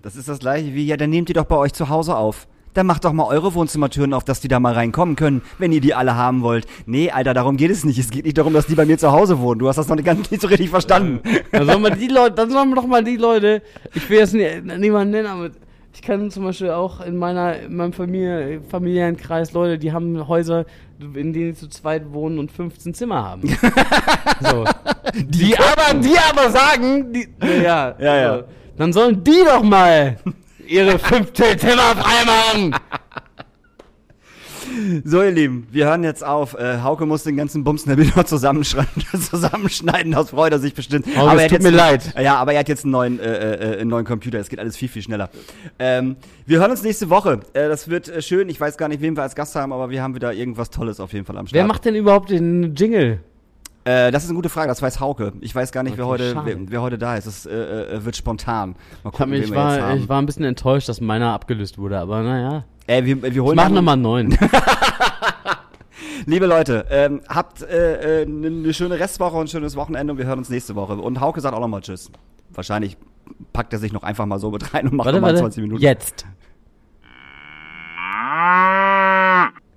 Das ist das gleiche wie, ja, dann nehmt ihr doch bei euch zu Hause auf. Dann macht doch mal eure Wohnzimmertüren auf, dass die da mal reinkommen können, wenn ihr die alle haben wollt. Nee, Alter, darum geht es nicht. Es geht nicht darum, dass die bei mir zu Hause wohnen. Du hast das noch nicht, ganz, nicht so richtig verstanden. Dann sollen wir die Leute, dann sollen wir doch mal die Leute, ich will jetzt nie, niemanden nennen, aber ich kann zum Beispiel auch in meiner, in meinem Familie, familiären Kreis Leute, die haben Häuser, in denen sie zu zweit wohnen und 15 Zimmer haben. (laughs) so. Die, aber, die aber sagen, die, ja, Ja, ja. So. Dann sollen die doch mal ihre 15 Zimmer freimachen. So, ihr Lieben, wir hören jetzt auf. Äh, Hauke muss den ganzen Bums wieder (laughs) zusammenschneiden, (laughs) zusammenschneiden, aus freut er sich bestimmt. Hauke, es er hat tut mir leid. Ja, aber er hat jetzt einen neuen, äh, äh, einen neuen Computer. Es geht alles viel, viel schneller. Ähm, wir hören uns nächste Woche. Äh, das wird äh, schön. Ich weiß gar nicht, wen wir als Gast haben, aber wir haben wieder irgendwas Tolles auf jeden Fall am Start. Wer macht denn überhaupt den Jingle? Äh, das ist eine gute Frage, das weiß Hauke. Ich weiß gar nicht, wer, Okay, heute, schade. wer, wer heute da ist. Es äh, äh, wird spontan. Mal Ich, gucken, ich, wir jetzt war, haben. ich war ein bisschen enttäuscht, dass meiner abgelöst wurde, aber naja. äh, wir, wir Ich holen mach dann- nochmal einen neuen. (laughs) Liebe Leute, ähm, habt äh, äh, eine ne schöne Restwoche und ein schönes Wochenende und wir hören uns nächste Woche. Und Hauke sagt auch nochmal Tschüss. Wahrscheinlich packt er sich noch einfach mal so mit rein und macht Warte, nochmal warte. 20 Minuten. Jetzt.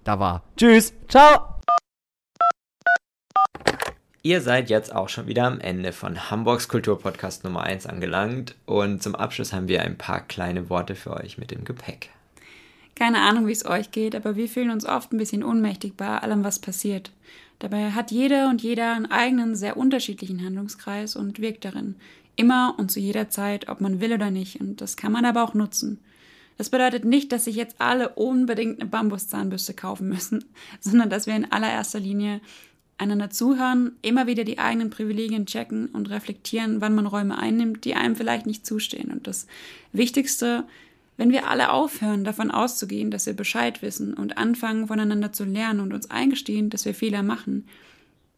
Da war. Tschüss. Ciao. Ihr seid jetzt auch schon wieder am Ende von Hamburgs Kulturpodcast Nummer 1 angelangt und zum Abschluss haben wir ein paar kleine Worte für euch mit dem Gepäck. Keine Ahnung, wie es euch geht, aber wir fühlen uns oft ein bisschen ohnmächtig bei allem, was passiert. Dabei hat jeder und jeder einen eigenen, sehr unterschiedlichen Handlungskreis und wirkt darin. Immer und zu jeder Zeit, ob man will oder nicht. Und das kann man aber auch nutzen. Das bedeutet nicht, dass sich jetzt alle unbedingt eine Bambuszahnbürste kaufen müssen, (laughs) sondern dass wir in allererster Linie einander zuhören, immer wieder die eigenen Privilegien checken und reflektieren, wann man Räume einnimmt, die einem vielleicht nicht zustehen. Und das Wichtigste, wenn wir alle aufhören, davon auszugehen, dass wir Bescheid wissen und anfangen, voneinander zu lernen und uns eingestehen, dass wir Fehler machen,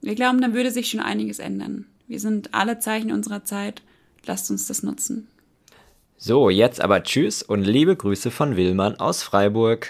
wir glauben, dann würde sich schon einiges ändern. Wir sind alle Zeichen unserer Zeit. Lasst uns das nutzen. So, jetzt aber Tschüss und liebe Grüße von Willmann aus Freiburg.